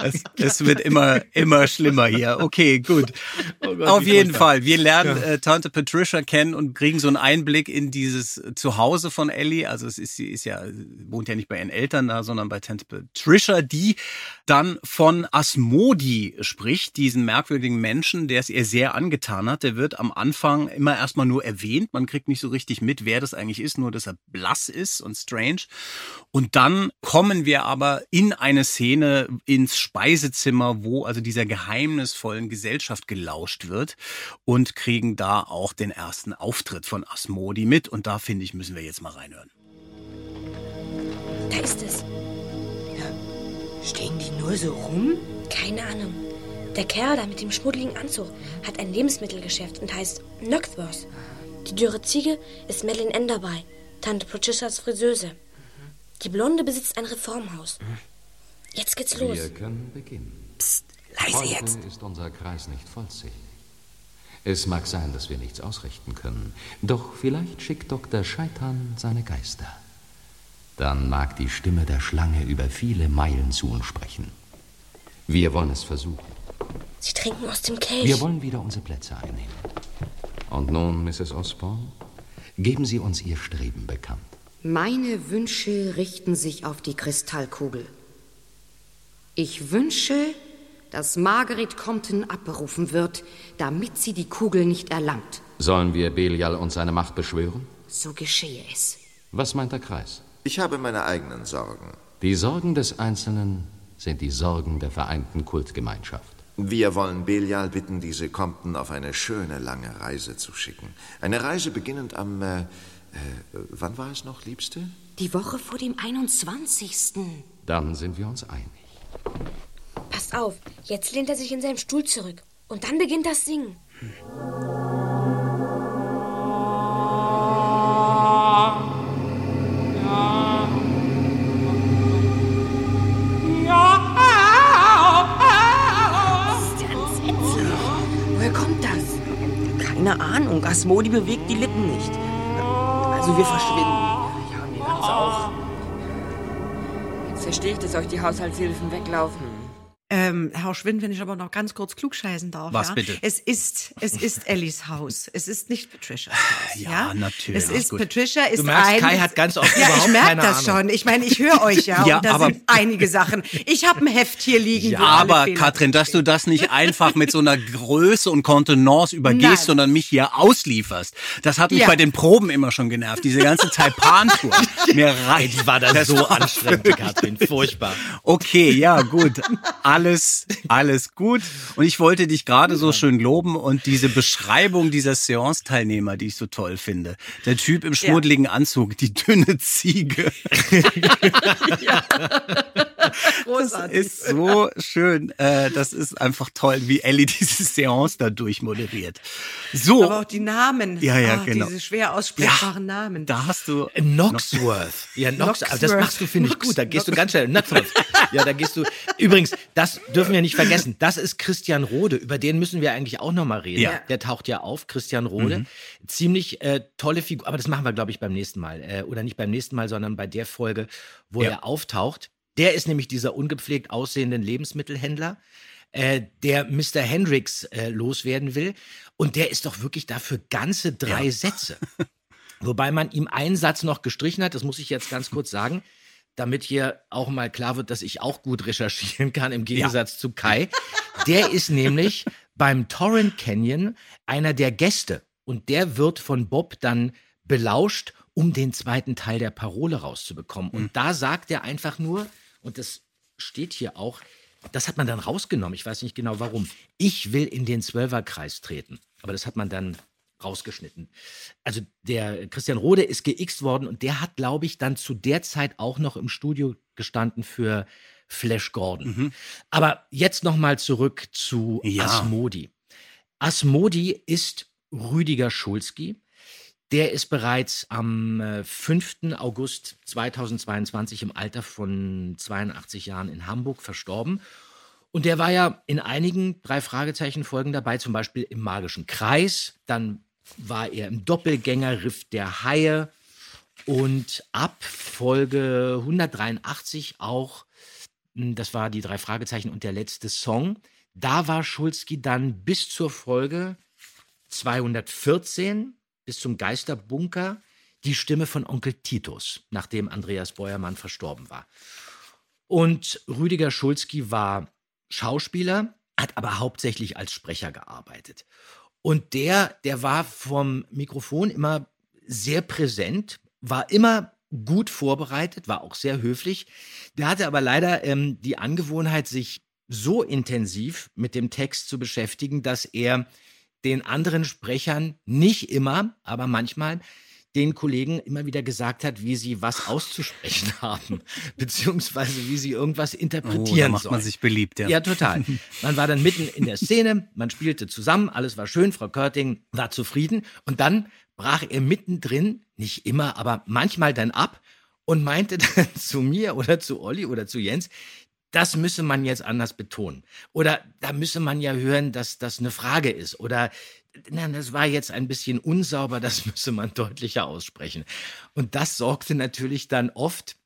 Es, es wird immer, immer schlimmer hier. Okay, gut. Gott, Auf jeden. Fall. Wir lernen äh, Tante Patricia kennen und kriegen so einen Einblick in dieses Zuhause von Ellie. Also es ist, sie ist ja, wohnt ja nicht bei ihren Eltern da, sondern bei Tante Patricia, die dann von Asmodi spricht, diesen merkwürdigen Menschen, der es ihr sehr angetan hat. Der wird am Anfang immer erstmal nur erwähnt. Man kriegt nicht so richtig mit, wer das eigentlich ist, nur dass er blass ist und strange. Und dann kommen wir aber in eine Szene ins Speisezimmer, wo also dieser geheimnisvollen Gesellschaft gelauscht wird und kriegen da auch den ersten Auftritt von Asmodi mit. Und da finde ich, müssen wir jetzt mal reinhören. Da ist es. Stehen die nur so rum? Keine Ahnung. Der Kerl da mit dem schmuddeligen Anzug hat ein Lebensmittelgeschäft und heißt Knockworth. Die dürre Ziege ist Madeline Enderby, Tante Patricias Friseuse. Die Blonde besitzt ein Reformhaus. Jetzt geht's los. Wir können beginnen. Leise Heute jetzt. ist unser Kreis nicht vollzählig. Es mag sein, dass wir nichts ausrichten können, doch vielleicht schickt Dr. Scheitan seine Geister. Dann mag die Stimme der Schlange über viele Meilen zu uns sprechen. Wir wollen es versuchen. Sie trinken aus dem Kelch. Wir wollen wieder unsere Plätze einnehmen. Und nun, Mrs. Osborne, geben Sie uns Ihr Streben bekannt. Meine Wünsche richten sich auf die Kristallkugel. Ich wünsche, dass Margaret Compton abberufen wird, damit sie die Kugel nicht erlangt. Sollen wir Belial und seine Macht beschwören? So geschehe es. Was meint der Kreis? Ich habe meine eigenen Sorgen. Die Sorgen des Einzelnen sind die Sorgen der vereinten Kultgemeinschaft. Wir wollen Belial bitten, diese Compton auf eine schöne lange Reise zu schicken. Eine Reise beginnend am. Äh, äh, wann war es noch, Liebste? Die Woche vor dem 21. Dann sind wir uns einig. Passt auf, jetzt lehnt er sich in seinem Stuhl zurück. Und dann beginnt das Singen. Woher Keine Ahnung. Asmodi bewegt die Lippen nicht. Also wir verschwinden. Ja, die Lanze auch. Jetzt verstehe ich, dass euch die Haushaltshilfen weglaufen. Ähm, Herr Schwind, wenn ich aber noch ganz kurz klugscheißen darf. Was ja? bitte? Es ist, es ist Ellis Haus. Es ist nicht Patricias Haus. Ja, Ja, natürlich. Es ist Gut. Patricia ist Du merkst, ein, Kai hat ganz oft Ja, ich überhaupt merke keine das Ahnung. schon. Ich meine, ich höre euch ja, Ja, und da aber- sind einige Sachen. Ich habe ein Heft hier liegen. Ja, aber Katrin, dass du das nicht einfach mit so einer Größe und Kontenance übergehst, Nein. sondern mich hier auslieferst. Das hat mich Ja. bei den Proben immer schon genervt. Diese ganze Taipan-Tour. Mir reicht. Die war da Das so anstrengend, Katrin. Furchtbar. Okay, ja, gut. Alles, alles gut. Und ich wollte dich gerade so schön loben und diese Beschreibung dieser Seance-Teilnehmer, die ich so toll finde. Der Typ im schmuddeligen Anzug, die dünne Ziege. Großartig. ist so schön. Äh, das ist einfach toll, wie Ellie diese Seance da durchmoderiert. So, Aber auch die Namen. Ja, ja, Ah, genau. Diese schwer aussprechbaren Namen. da hast du Knoxworth. Ja, Knox, Knoxworth. das machst du, finde ich, gut. Da gehst du ganz schnell. Knoxworth. Ja, da gehst du. Übrigens, das dürfen wir nicht vergessen. Das ist Christian Rode. Über den müssen wir eigentlich auch noch mal reden. Ja. Der taucht ja auf, Christian Rode. Ziemlich äh, tolle Figur. Aber das machen wir, glaube ich, beim nächsten Mal. Äh, oder nicht beim nächsten Mal, sondern bei der Folge, wo Ja. er auftaucht. Der ist nämlich dieser ungepflegt aussehenden Lebensmittelhändler, äh, der Mr. Hendricks äh, loswerden will. Und der ist doch wirklich dafür ganze drei Sätze. Wobei man ihm einen Satz noch gestrichen hat, das muss ich jetzt ganz kurz sagen, damit hier auch mal klar wird, dass ich auch gut recherchieren kann, im Gegensatz zu Kai. Der ist nämlich beim Torrent Canyon einer der Gäste und der wird von Bob dann belauscht, um den zweiten Teil der Parole rauszubekommen. Und da sagt er einfach nur, und das steht hier auch, das hat man dann rausgenommen, ich weiß nicht genau warum, ich will in den Zwölferkreis treten. Aber das hat man dann rausgeschnitten. Also der Christian Rode ist geixt worden und der hat, glaube ich, dann zu der Zeit auch noch im Studio gestanden für Flash Gordon. Aber jetzt noch mal zurück zu Ja. Asmodi. Asmodi ist Rüdiger Schulski. Der ist bereits am äh, 5. August 2022 im Alter von 82 Jahren in Hamburg verstorben. Und der war ja in einigen drei Fragezeichen Folgen dabei, zum Beispiel im Magischen Kreis. Dann war er im Doppelgänger Riff der Haie und ab Folge 183 auch, mh, das war die drei Fragezeichen und der letzte Song. Da war Schulski dann bis zur Folge 214 bis zum Geisterbunker die Stimme von Onkel Titus, nachdem Andreas Beuermann verstorben war. Und Rüdiger Schulski war Schauspieler, hat aber hauptsächlich als Sprecher gearbeitet. Und der, der war vom Mikrofon immer sehr präsent, war immer gut vorbereitet, war auch sehr höflich. Der hatte aber leider ähm, die Angewohnheit, sich so intensiv mit dem Text zu beschäftigen, dass er den anderen Sprechern nicht immer, aber manchmal den Kollegen immer wieder gesagt hat, wie sie was auszusprechen haben, beziehungsweise wie sie irgendwas Oh, da interpretieren macht man sollen. sich beliebt, ja. Ja, total. Man war dann mitten in der Szene, man spielte zusammen, alles war schön, Frau Körting war zufrieden und dann brach er mittendrin, nicht immer, aber manchmal dann ab und meinte dann zu mir oder zu Olli oder zu Jens, das müsse man jetzt anders betonen. Oder da müsse man ja hören, dass das eine Frage ist. Oder na, das war jetzt ein bisschen unsauber, das müsse man deutlicher aussprechen. Und das sorgte natürlich dann oft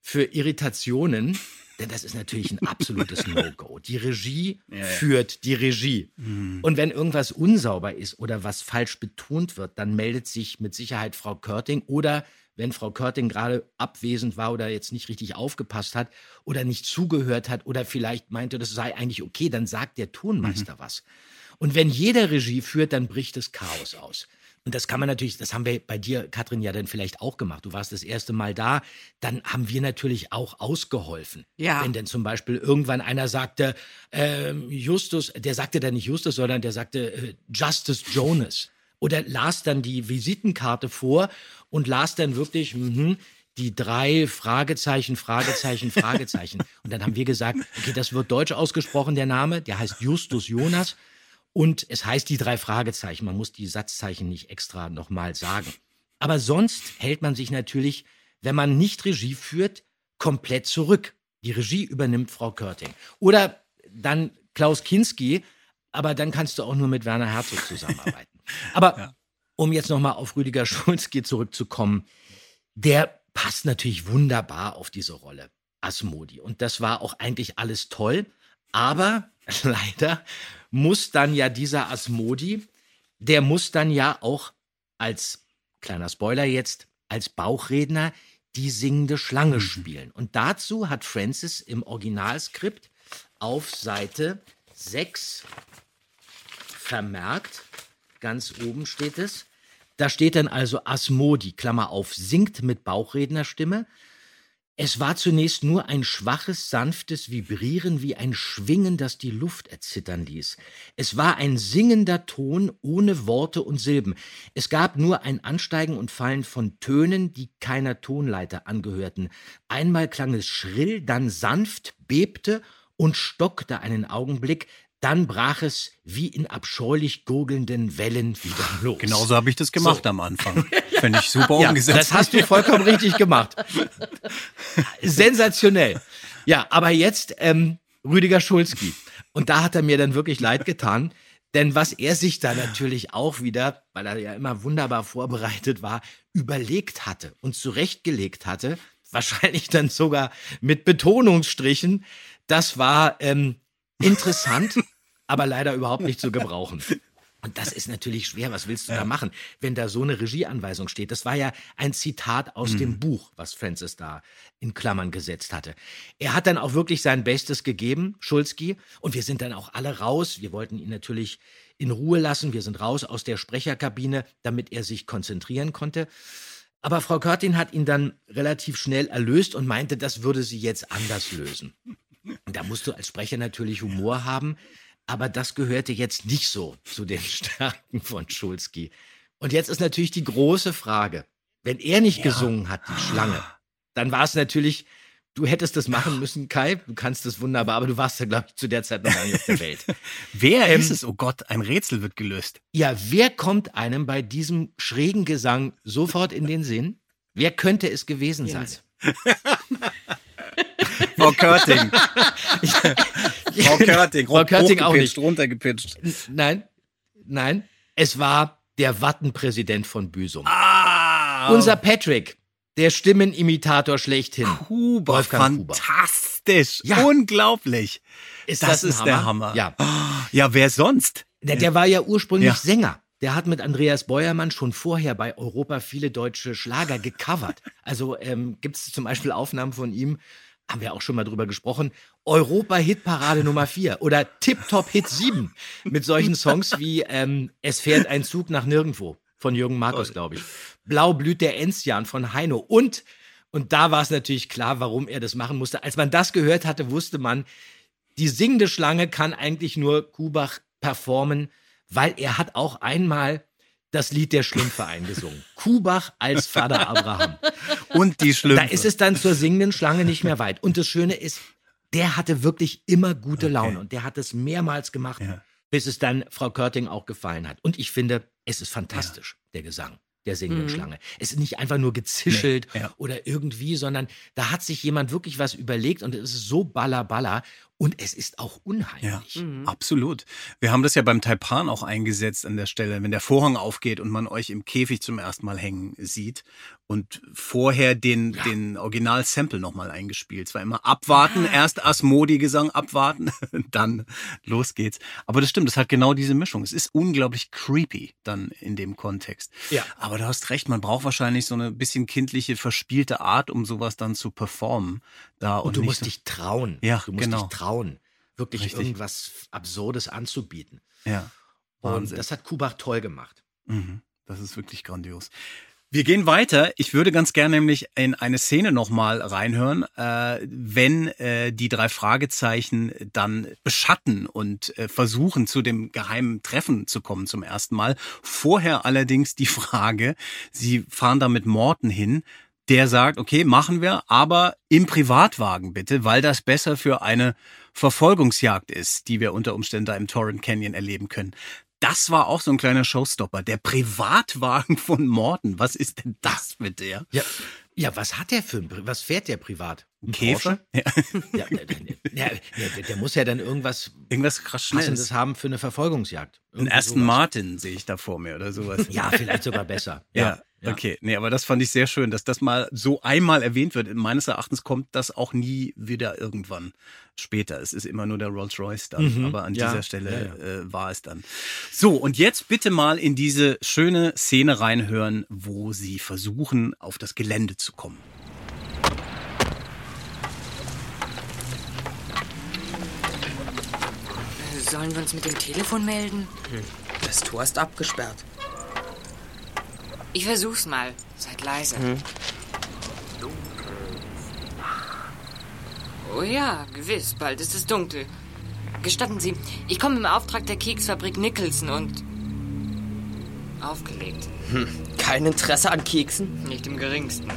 für Irritationen, denn das ist natürlich ein absolutes No-Go. Die Regie Ja, ja. führt die Regie. Mhm. Und wenn irgendwas unsauber ist oder was falsch betont wird, dann meldet sich mit Sicherheit Frau Körting oder wenn Frau Körting gerade abwesend war oder jetzt nicht richtig aufgepasst hat oder nicht zugehört hat oder vielleicht meinte, das sei eigentlich okay, dann sagt der Tonmeister was. Und wenn jeder Regie führt, dann bricht das Chaos aus. Und das kann man natürlich, das haben wir bei dir, Katrin, ja dann vielleicht auch gemacht. Du warst das erste Mal da, dann haben wir natürlich auch ausgeholfen. Ja. Wenn denn zum Beispiel irgendwann einer sagte, ähm, Justus, der sagte dann nicht Justus, sondern der sagte äh, Justice Jonas. Oder las dann die Visitenkarte vor und las dann wirklich, mhm, die drei Fragezeichen, Fragezeichen, Fragezeichen. Und dann haben wir gesagt, okay, das wird deutsch ausgesprochen, der Name, der heißt Justus Jonas. Und es heißt die drei Fragezeichen. Man muss die Satzzeichen nicht extra nochmal sagen. Aber sonst hält man sich natürlich, wenn man nicht Regie führt, komplett zurück. Die Regie übernimmt Frau Körting. Oder dann Klaus Kinski, aber dann kannst du auch nur mit Werner Herzog zusammenarbeiten. Aber um jetzt nochmal auf Rüdiger Schulzki zurückzukommen, der passt natürlich wunderbar auf diese Rolle, Asmodi. Und das war auch eigentlich alles toll. Aber leider muss dann ja dieser Asmodi, der muss dann ja auch als, kleiner Spoiler jetzt, als Bauchredner die singende Schlange spielen. Und dazu hat Francis im Originalskript auf Seite 6 vermerkt, ganz oben steht es, da steht dann also Asmodi, Klammer auf, singt mit Bauchrednerstimme. Es war zunächst nur ein schwaches, sanftes Vibrieren wie ein Schwingen, das die Luft erzittern ließ. Es war ein singender Ton ohne Worte und Silben. Es gab nur ein Ansteigen und Fallen von Tönen, die keiner Tonleiter angehörten. Einmal klang es schrill, dann sanft, bebte und stockte einen Augenblick, dann brach es wie in abscheulich gurgelnden Wellen wieder los. Genauso habe ich das gemacht So. am Anfang. Finde ich super Ja, umgesetzt. das hast du vollkommen richtig gemacht. Sensationell. Ja, aber jetzt ähm, Rüdiger Schulzki. Und da hat er mir dann wirklich leid getan. Denn was er sich da natürlich auch wieder, weil er ja immer wunderbar vorbereitet war, überlegt hatte und zurechtgelegt hatte, wahrscheinlich dann sogar mit Betonungsstrichen, das war ähm, interessant, aber leider überhaupt nicht zu gebrauchen. Und das ist natürlich schwer. Was willst du da machen, wenn da so eine Regieanweisung steht? Das war ja ein Zitat aus dem Buch, was Francis da in Klammern gesetzt hatte. Er hat dann auch wirklich sein Bestes gegeben, Schulzki. Und wir sind dann auch alle raus. Wir wollten ihn natürlich in Ruhe lassen. Wir sind raus aus der Sprecherkabine, damit er sich konzentrieren konnte. Aber Frau Körtin hat ihn dann relativ schnell erlöst und meinte, das würde sie jetzt anders lösen. Da musst du als Sprecher natürlich Humor haben, aber das gehörte jetzt nicht so zu den Stärken von Schulzki. Und jetzt ist natürlich die große Frage, wenn er nicht gesungen hat, die Schlange, dann war es natürlich, du hättest das machen müssen, Kai, du kannst das wunderbar, aber du warst ja, glaube ich, zu der Zeit noch gar nicht auf der Welt. Wer Ähm, ist es? Oh Gott, ein Rätsel wird gelöst. Ja, wer kommt einem bei diesem schrägen Gesang sofort in den Sinn? Wer könnte es gewesen sein? Frau Körting. Frau Körting. Frau Körting auch nicht. runtergepitcht. Nein, nein, es war der Wattenpräsident von Büsum. Ah, Unser Patrick, der Stimmenimitator schlechthin. Huber, Wolfgang Huber. fantastisch. Ja. Unglaublich. Ist das, das ist der Hammer? Hammer. Ja. Ja, wer sonst? Der, der war ja ursprünglich Ja. Sänger. Der hat mit Andreas Beuermann schon vorher bei Europa viele deutsche Schlager gecovert. Also ähm, gibt es zum Beispiel Aufnahmen von ihm, haben wir auch schon mal drüber gesprochen, Europa-Hitparade Nummer 4 oder Tip-Top-Hit 7 mit solchen Songs wie ähm, Es fährt ein Zug nach nirgendwo von Jürgen Markus, glaube ich. Blau blüht der Enzian von Heino und und da war es natürlich klar, warum er das machen musste. Als man das gehört hatte, wusste man, die singende Schlange kann eigentlich nur Kubach performen, weil er hat auch einmal das Lied der Schlümpfe eingesungen. Kubach als Vater Abraham. Und die Schlümpfe. Da ist es dann zur singenden Schlange nicht mehr weit. Und das Schöne ist, der hatte wirklich immer gute Laune und der hat es mehrmals gemacht, bis es dann Frau Körting auch gefallen hat. Und ich finde, es ist fantastisch, der Gesang der singenden Mhm. Schlange. Es ist nicht einfach nur gezischelt Nee, ja. oder irgendwie, sondern da hat sich jemand wirklich was überlegt und es ist so balla balla und es ist auch unheimlich. Ja, absolut. Wir haben das ja beim Taipan auch eingesetzt an der Stelle, wenn der Vorhang aufgeht und man euch im Käfig zum ersten Mal hängen sieht und vorher den, den Original-Sample nochmal eingespielt. Es war immer abwarten, erst Asmodi-Gesang abwarten, dann los geht's. Aber das stimmt, das hat genau diese Mischung. Es ist unglaublich creepy dann in dem Kontext. Ja. Aber du hast recht, man braucht wahrscheinlich so eine bisschen kindliche, verspielte Art, um sowas dann zu performen. Da Und du nicht musst so- dich trauen. Ja, du musst genau. dich trauen, wirklich Richtig. irgendwas Absurdes anzubieten. Ja. Und Wahnsinn. das hat Kubach toll gemacht. Mhm. Das ist wirklich grandios. Wir gehen weiter. Ich würde ganz gerne nämlich in eine Szene nochmal reinhören, äh, wenn äh, die drei Fragezeichen dann beschatten und äh, versuchen, zu dem geheimen Treffen zu kommen zum ersten Mal. Vorher allerdings die Frage, sie fahren da mit Morten hin, der sagt, okay, machen wir, aber im Privatwagen bitte, weil das besser für eine Verfolgungsjagd ist, die wir unter Umständen da im Torrent Canyon erleben können. Das war auch so ein kleiner Showstopper. Der Privatwagen von Morton. Was ist denn das mit der? Ja, ja was hat der für ein, was fährt der privat? Ein Käfer? Porsche? Ja, der, der, der, muss ja dann irgendwas Irgendwas krass. Passendes haben für eine Verfolgungsjagd. Ein Aston sowas. Martin sehe ich da vor mir oder sowas. Ja, vielleicht sogar besser. Ja, okay. Nee, aber das fand ich sehr schön, dass das mal so einmal erwähnt wird. Meines Erachtens kommt das auch nie wieder irgendwann später. Es ist immer nur der Rolls Royce dann. Mhm. Aber an Ja, dieser Stelle ja, Äh, war es dann. So, und jetzt bitte mal in diese schöne Szene reinhören, wo sie versuchen, auf das Gelände zu kommen. Sollen wir uns mit dem Telefon melden? Das Tor ist abgesperrt. Ich versuch's mal. Seid leise. Hm. Oh ja, gewiss. Bald ist es dunkel. Gestatten Sie, ich komme im Auftrag der Keksfabrik Nicholson und... Aufgelegt. Hm. Kein Interesse an Keksen? Nicht im geringsten.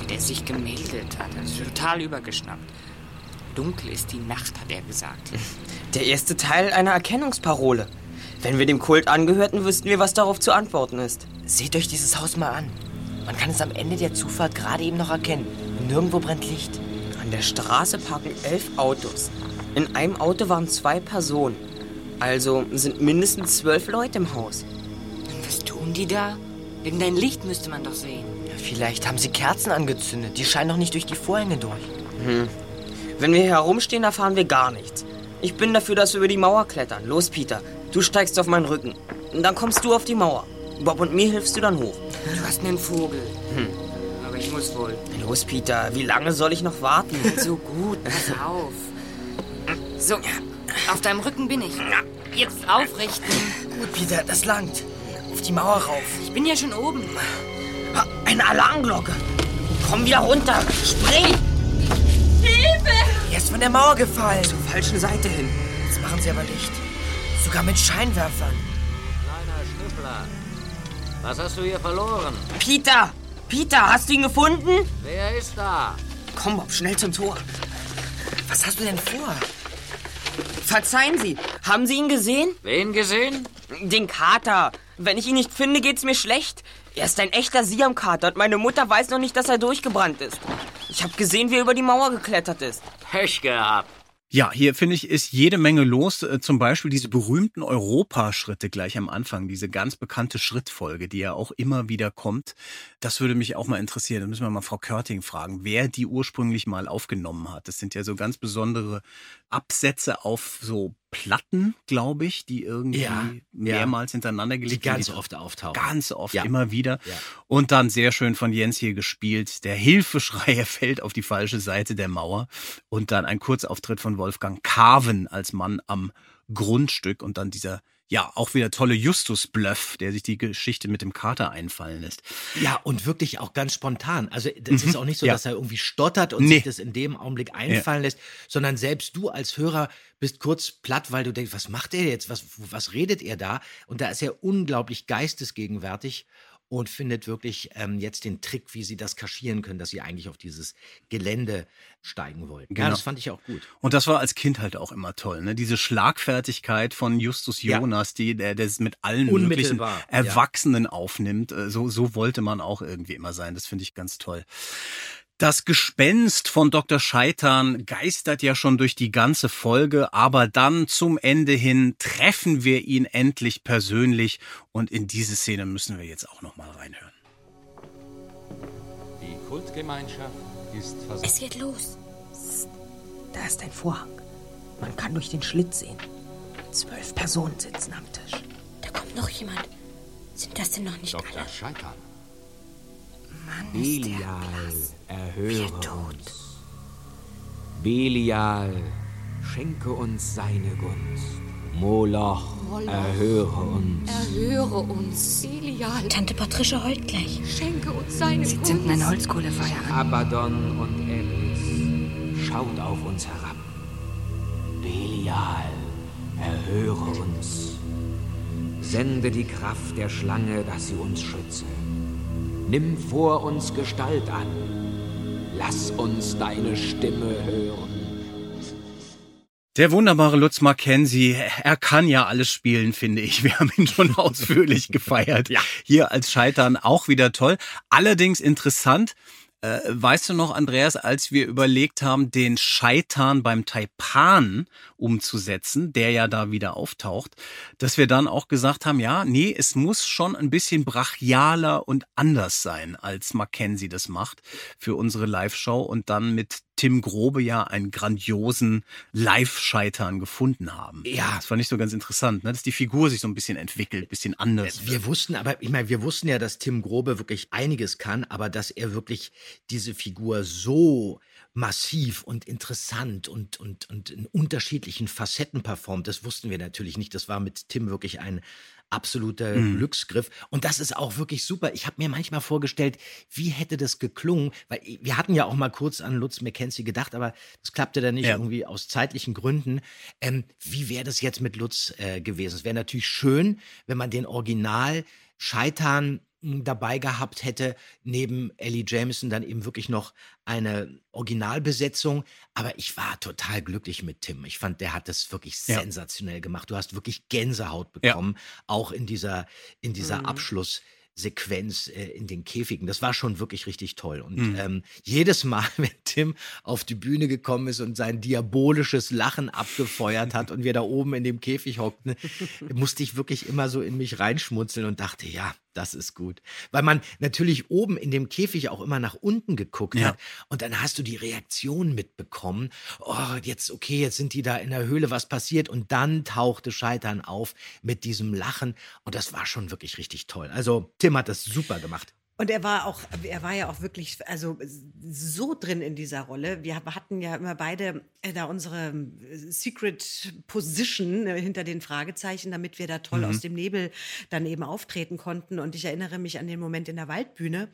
Wie der sich gemeldet hat. Also total übergeschnappt. Dunkel ist die Nacht, hat er gesagt. Der erste Teil einer Erkennungsparole. Wenn wir dem Kult angehörten, wüssten wir, was darauf zu antworten ist. Seht euch dieses Haus mal an. Man kann es am Ende der Zufahrt gerade eben noch erkennen. Nirgendwo brennt Licht. An der Straße parken elf Autos. In einem Auto waren zwei Personen. Also sind mindestens zwölf Leute im Haus. Was tun die da? Irgendein Licht müsste man doch sehen. Vielleicht haben sie Kerzen angezündet. Die scheinen noch nicht durch die Vorhänge durch. Hm. Wenn wir hier herumstehen, erfahren wir gar nichts. Ich bin dafür, dass wir über die Mauer klettern. Los, Peter. Du steigst auf meinen Rücken. Und dann kommst du auf die Mauer. Bob und mir hilfst du dann hoch. Du hast einen Vogel. Hm. Aber ich muss wohl. Los, Peter. Wie lange soll ich noch warten? So gut, pass auf. So, auf deinem Rücken bin ich. Jetzt aufrichten. Gut, Peter, das langt. Auf die Mauer rauf. Ich bin ja schon oben. Eine Alarmglocke. Komm wieder runter. Spring! Hilfe! Er ist von der Mauer gefallen. Zur falschen Seite hin. Jetzt machen sie aber Licht. Sogar mit Scheinwerfern. Kleiner Schnüffler. Was hast du hier verloren? Peter! Peter, hast du ihn gefunden? Wer ist da? Komm, Bob, schnell zum Tor. Was hast du denn vor? Verzeihen Sie, haben Sie ihn gesehen? Wen gesehen? Den Kater. Wenn ich ihn nicht finde, geht's mir schlecht. Er ist ein echter Siam-Kater und meine Mutter weiß noch nicht, dass er durchgebrannt ist. Ich habe gesehen, wie er über die Mauer geklettert ist. Pech gehabt. Ja, hier finde ich, ist jede Menge los. Äh, Zum Beispiel diese berühmten Europaschritte gleich am Anfang, diese ganz bekannte Schrittfolge, die ja auch immer wieder kommt. Das würde mich auch mal interessieren. Da müssen wir mal Frau Körting fragen, wer die ursprünglich mal aufgenommen hat. Das sind ja so ganz besondere Absätze auf so Platten, glaube ich, die irgendwie Ja, mehrmals hintereinander Die gelegt ganz werden. oft auftauchen. Ganz oft, Ja. immer wieder. Ja. Und dann sehr schön von Jens hier gespielt. Der Hilfeschrei, er fällt auf die falsche Seite der Mauer. Und dann ein Kurzauftritt von Wolfgang Carven als Mann am Grundstück. Und dann dieser, ja, auch wieder tolle Justus-Bluff, der sich die Geschichte mit dem Kater einfallen lässt. Ja, und wirklich auch ganz spontan. Also das Mhm, ist auch nicht so, ja. dass er irgendwie stottert und Nee. sich das in dem Augenblick einfallen lässt, sondern selbst du als Hörer bist kurz platt, weil du denkst, was macht er jetzt? Was, was redet er da? Und da ist er unglaublich geistesgegenwärtig und findet wirklich ähm, jetzt den Trick, wie sie das kaschieren können, dass sie eigentlich auf dieses Gelände steigen wollten. Ja, Genau. das fand ich auch gut. Und das war als Kind halt auch immer toll, ne? Diese Schlagfertigkeit von Justus Ja. Jonas, die, der, der es mit allen möglichen Unmittelbar, ja. Erwachsenen aufnimmt. Äh, So, so wollte man auch irgendwie immer sein. Das finde ich ganz toll. Das Gespenst von Dr. Scheitern geistert ja schon durch die ganze Folge, aber dann zum Ende hin treffen wir ihn endlich persönlich und in diese Szene müssen wir jetzt auch noch mal reinhören. Die Kultgemeinschaft ist Es versammelt. geht los. Da ist ein Vorhang. Man kann durch den Schlitz sehen. Zwölf Personen sitzen am Tisch. Da kommt noch jemand. Sind das denn noch nicht Dr. alle? Scheitern. Mann, Belial, erhöre uns. Belial, schenke uns seine Gunst. Moloch, Roller. Erhöre uns. Erhöre uns, Belial. Tante Patricia heult gleich. Schenke uns seine Sie Gunst. zünden ein Holzkohlefeuer an. Abaddon und Elis, schaut auf uns herab. Belial, erhöre uns. Sende die Kraft der Schlange, dass sie uns schütze. Nimm vor uns Gestalt an. Lass uns deine Stimme hören. Der wunderbare Lutz Mackenzie, er kann ja alles spielen, finde ich. Wir haben ihn schon ausführlich gefeiert. Ja. Hier als Scheitern auch wieder toll. Allerdings interessant, äh, weißt du noch, Andreas, als wir überlegt haben, den Scheitern beim Taipan umzusetzen, der ja da wieder auftaucht, dass wir dann auch gesagt haben, ja, nee, es muss schon ein bisschen brachialer und anders sein, als Mackenzie das macht für unsere Live-Show und dann mit Tim Grobe ja einen grandiosen Live-Scheitern gefunden haben. Ja. Das fand ich so ganz interessant, ne? dass die Figur sich so ein bisschen entwickelt, ein bisschen anders. Wir wussten aber, ich meine, wir wussten ja, dass Tim Grobe wirklich einiges kann, aber dass er wirklich diese Figur so massiv und interessant und, und, und in unterschiedlichen Facetten performt, das wussten wir natürlich nicht. Das war mit Tim wirklich ein absoluter Mhm. Glücksgriff. Und das ist auch wirklich super. Ich habe mir manchmal vorgestellt, wie hätte das geklungen, weil wir hatten ja auch mal kurz an Lutz McKenzie gedacht, aber das klappte dann nicht Ja. irgendwie aus zeitlichen Gründen. Ähm, wie wäre das jetzt mit Lutz äh, gewesen? Es wäre natürlich schön, wenn man den Original Scheitern dabei gehabt hätte, neben Ellie Jameson dann eben wirklich noch eine Originalbesetzung. Aber ich war total glücklich mit Tim. Ich fand, der hat das wirklich Ja. sensationell gemacht. Du hast wirklich Gänsehaut Ja. bekommen, auch in dieser, in dieser Mhm. Abschlusssequenz äh, in den Käfigen. Das war schon wirklich richtig toll. Und Mhm. ähm, jedes Mal, wenn Tim auf die Bühne gekommen ist und sein diabolisches Lachen abgefeuert hat und wir da oben in dem Käfig hockten, musste ich wirklich immer so in mich reinschmunzeln und dachte, ja, das ist gut. Weil man natürlich oben in dem Käfig auch immer nach unten geguckt Ja. hat und dann hast du die Reaktion mitbekommen. Oh, jetzt, okay, jetzt sind die da in der Höhle, was passiert? Und dann tauchte Scheitern auf mit diesem Lachen und das war schon wirklich richtig toll. Also Tim hat das super gemacht. Und er war auch, er war ja auch wirklich, also so drin in dieser Rolle. Wir hatten ja immer beide äh, da unsere äh, Secret Position äh, hinter den Fragezeichen, damit wir da toll Mhm. aus dem Nebel dann eben auftreten konnten. Und ich erinnere mich an den Moment in der Waldbühne,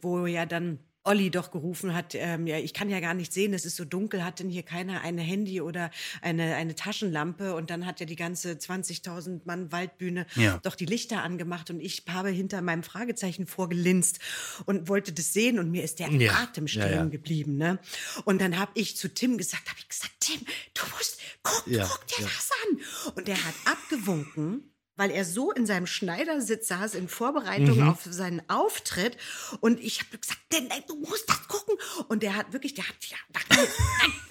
wo ja dann Olli doch gerufen hat, ähm, ja, ich kann ja gar nicht sehen, es ist so dunkel, hat denn hier keiner ein Handy oder eine, eine Taschenlampe? Und dann hat ja die ganze 20.000 Mann Waldbühne Ja. doch die Lichter angemacht und ich habe hinter meinem Fragezeichen vorgelinst und wollte das sehen und mir ist der Ja. Atem stehen ja. geblieben. Ne? Und dann habe ich zu Tim gesagt, habe ich gesagt, Tim, du musst, guck, guck dir ja. das an. Und der hat abgewunken. Weil er so in seinem Schneidersitz saß in Vorbereitung Mhm. auf seinen Auftritt. Und ich habe gesagt, nein, nein, du musst das gucken. Und der hat wirklich, der hat, ja,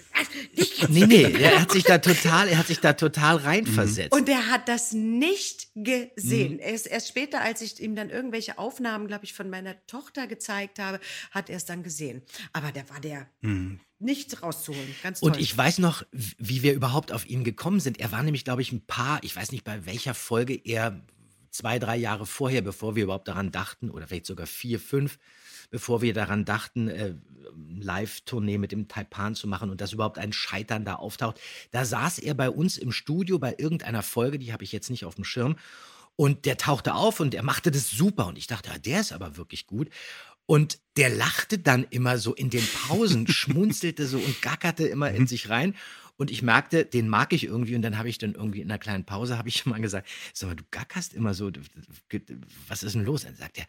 Nee, nee, er hat sich da total, er hat sich da total reinversetzt. Und er hat das nicht gesehen. Mhm. Erst, erst später, als ich ihm dann irgendwelche Aufnahmen, glaube ich, von meiner Tochter gezeigt habe, hat er es dann gesehen. Aber da war der Mhm. nicht rauszuholen. Ganz toll. Und ich weiß noch, wie wir überhaupt auf ihn gekommen sind. Er war nämlich, glaube ich, ein paar, ich weiß nicht bei welcher Folge er zwei, drei Jahre vorher, bevor wir überhaupt daran dachten, oder vielleicht sogar vier, fünf, bevor wir daran dachten, äh, Live-Tournee mit dem Taipan zu machen und dass überhaupt ein Scheitern da auftaucht. Da saß er bei uns im Studio bei irgendeiner Folge, die habe ich jetzt nicht auf dem Schirm. Und der tauchte auf und er machte das super. Und ich dachte, ja, der ist aber wirklich gut. Und der lachte dann immer so in den Pausen, schmunzelte so und gackerte immer in sich rein. Und ich merkte, den mag ich irgendwie. Und dann habe ich dann irgendwie in einer kleinen Pause, habe ich mal gesagt, sag mal, du gackerst immer so, was ist denn los? Dann sagt er,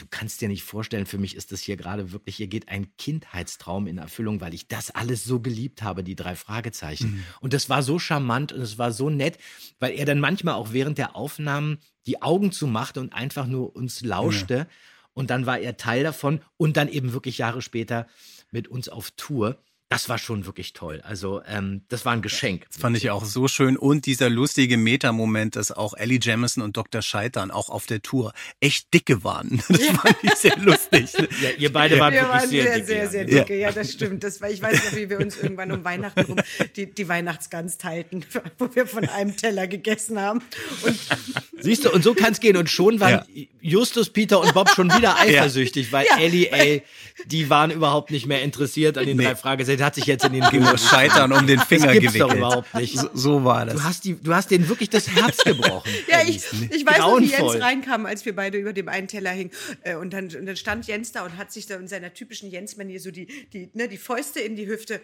du kannst dir nicht vorstellen, für mich ist das hier gerade wirklich, hier geht ein Kindheitstraum in Erfüllung, weil ich das alles so geliebt habe, die drei Fragezeichen. Mhm. Und das war so charmant und es war so nett, weil er dann manchmal auch während der Aufnahmen die Augen zumachte und einfach nur uns lauschte. Und dann war er Teil davon und dann eben wirklich Jahre später mit uns auf Tour. Das war schon wirklich toll. Also, ähm, das war ein Geschenk. Das fand ich auch so schön. Und dieser lustige Meta-Moment, dass auch Ellie Jamison und Dr. Scheitern auch auf der Tour echt dicke waren. Das fand ich sehr lustig. Ja, ihr beide wart wir wirklich waren sehr sehr, dicke, sehr, ja. sehr Ja. dicke. Ja, das stimmt. Das war, ich weiß noch, wie wir uns irgendwann um Weihnachten rum die, die Weihnachtsgans teilten, wo wir von einem Teller gegessen haben. Und Siehst du, und so kann es gehen. Und schon waren Ja. Justus, Peter und Bob schon wieder eifersüchtig, weil Ja. Ellie, ey, die waren überhaupt nicht mehr interessiert an den Nee. drei Fragezeichen. Hat sich jetzt in den das Scheitern um den Finger das gibt's doch gewickelt. überhaupt nicht. So, so war das. Du hast, die, du hast denen wirklich das Herz gebrochen. Ja, ich, ich weiß noch, wie Jens reinkam, als wir beide über dem einen Teller hingen. Äh, Und dann, und dann stand Jens da und hat sich da in seiner typischen Jens-Manier so die, die, ne, die Fäuste in die Hüfte.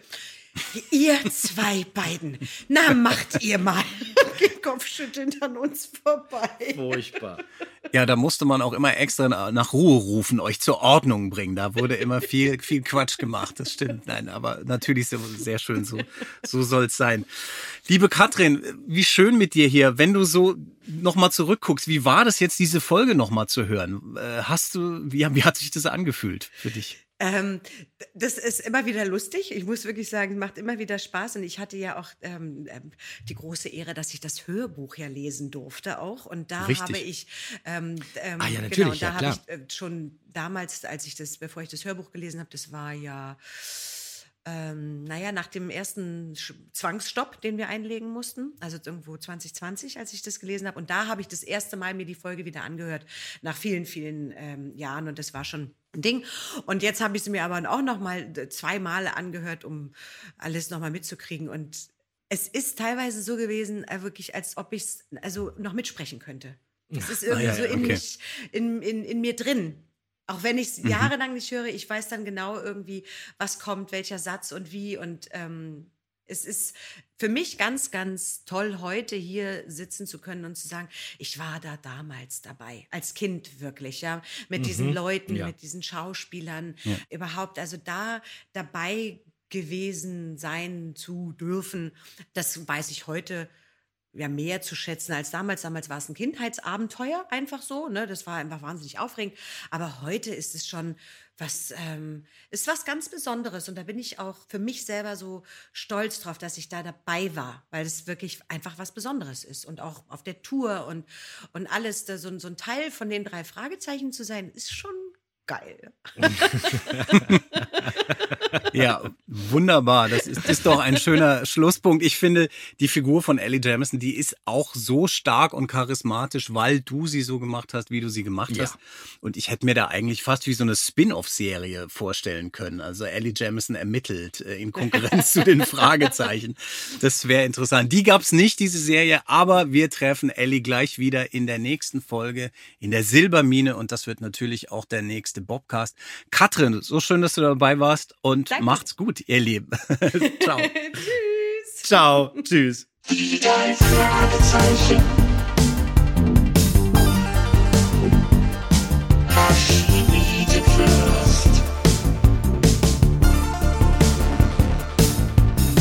Ihr zwei beiden, na macht ihr mal. Kopfschüttelnd an uns vorbei. Furchtbar. Ja, da musste man auch immer extra na- nach Ruhe rufen, euch zur Ordnung bringen. Da wurde immer viel, viel Quatsch gemacht. Das stimmt. Nein, aber natürlich so, sehr schön. So, so soll's sein. Liebe Katrin, wie schön mit dir hier. Wenn du so nochmal zurückguckst, wie war das jetzt, diese Folge nochmal zu hören? Äh, Hast du, wie, wie hat sich das angefühlt für dich? Ähm, das ist immer wieder lustig. Ich muss wirklich sagen, es macht immer wieder Spaß. Und ich hatte ja auch ähm, ähm, die große Ehre, dass ich das Hörbuch ja lesen durfte auch. Und da Richtig. habe ich, ähm, ähm, Ah ja, natürlich, genau, da ja, habe ich äh, schon damals, als ich das, bevor ich das Hörbuch gelesen habe, das war ja ähm, naja, nach dem ersten Sch- Zwangsstopp, den wir einlegen mussten, also irgendwo 2020, als ich das gelesen habe. Und da habe ich das erste Mal mir die Folge wieder angehört, nach vielen, vielen ähm, Jahren. Und das war schon Ding. Und jetzt habe ich sie mir aber auch noch mal äh, zwei Male angehört, um alles noch mal mitzukriegen. Und es ist teilweise so gewesen, äh, wirklich, als ob ich es also noch mitsprechen könnte. Es ist Ah, irgendwie ja, so in, okay. mich, in, in, in mir drin. Auch wenn ich es Mhm. jahrelang nicht höre, ich weiß dann genau irgendwie, was kommt, welcher Satz und wie. Und ähm, es ist für mich ganz, ganz toll, heute hier sitzen zu können und zu sagen, ich war da damals dabei, als Kind wirklich, ja, mit diesen Mhm. Leuten, Ja. mit diesen Schauspielern, Ja. überhaupt, also da dabei gewesen sein zu dürfen, das weiß ich heute ja mehr zu schätzen als damals. Damals war es ein Kindheitsabenteuer, einfach so. Ne? Das war einfach wahnsinnig aufregend. Aber heute ist es schon was, ähm, ist was ganz Besonderes. Und da bin ich auch für mich selber so stolz drauf, dass ich da dabei war, weil es wirklich einfach was Besonderes ist. Und auch auf der Tour und, und alles, da so, so ein Teil von den drei Fragezeichen zu sein, ist schon geil. Ja, wunderbar. Das ist, ist doch ein schöner Schlusspunkt. Ich finde, die Figur von Ellie Jamison, die ist auch so stark und charismatisch, weil du sie so gemacht hast, wie du sie gemacht Ja. hast. Und ich hätte mir da eigentlich fast wie so eine Spin-off-Serie vorstellen können. Also Ellie Jamison ermittelt äh, in Konkurrenz zu den Fragezeichen. Das wäre interessant. Die gab's nicht, diese Serie, aber wir treffen Ellie gleich wieder in der nächsten Folge in der Silbermine und das wird natürlich auch der nächste Bobcast. Katrin, so schön, dass du dabei warst und Danke. macht's gut, ihr Lieben. Ciao. Tschüss. Ciao. Tschüss.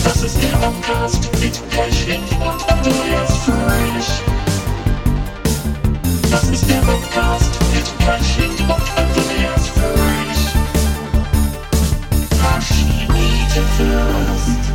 Das ist der Podcast mit Pechling und Andreas Fröhlich. Das ist der Podcast mit Pechling und Just.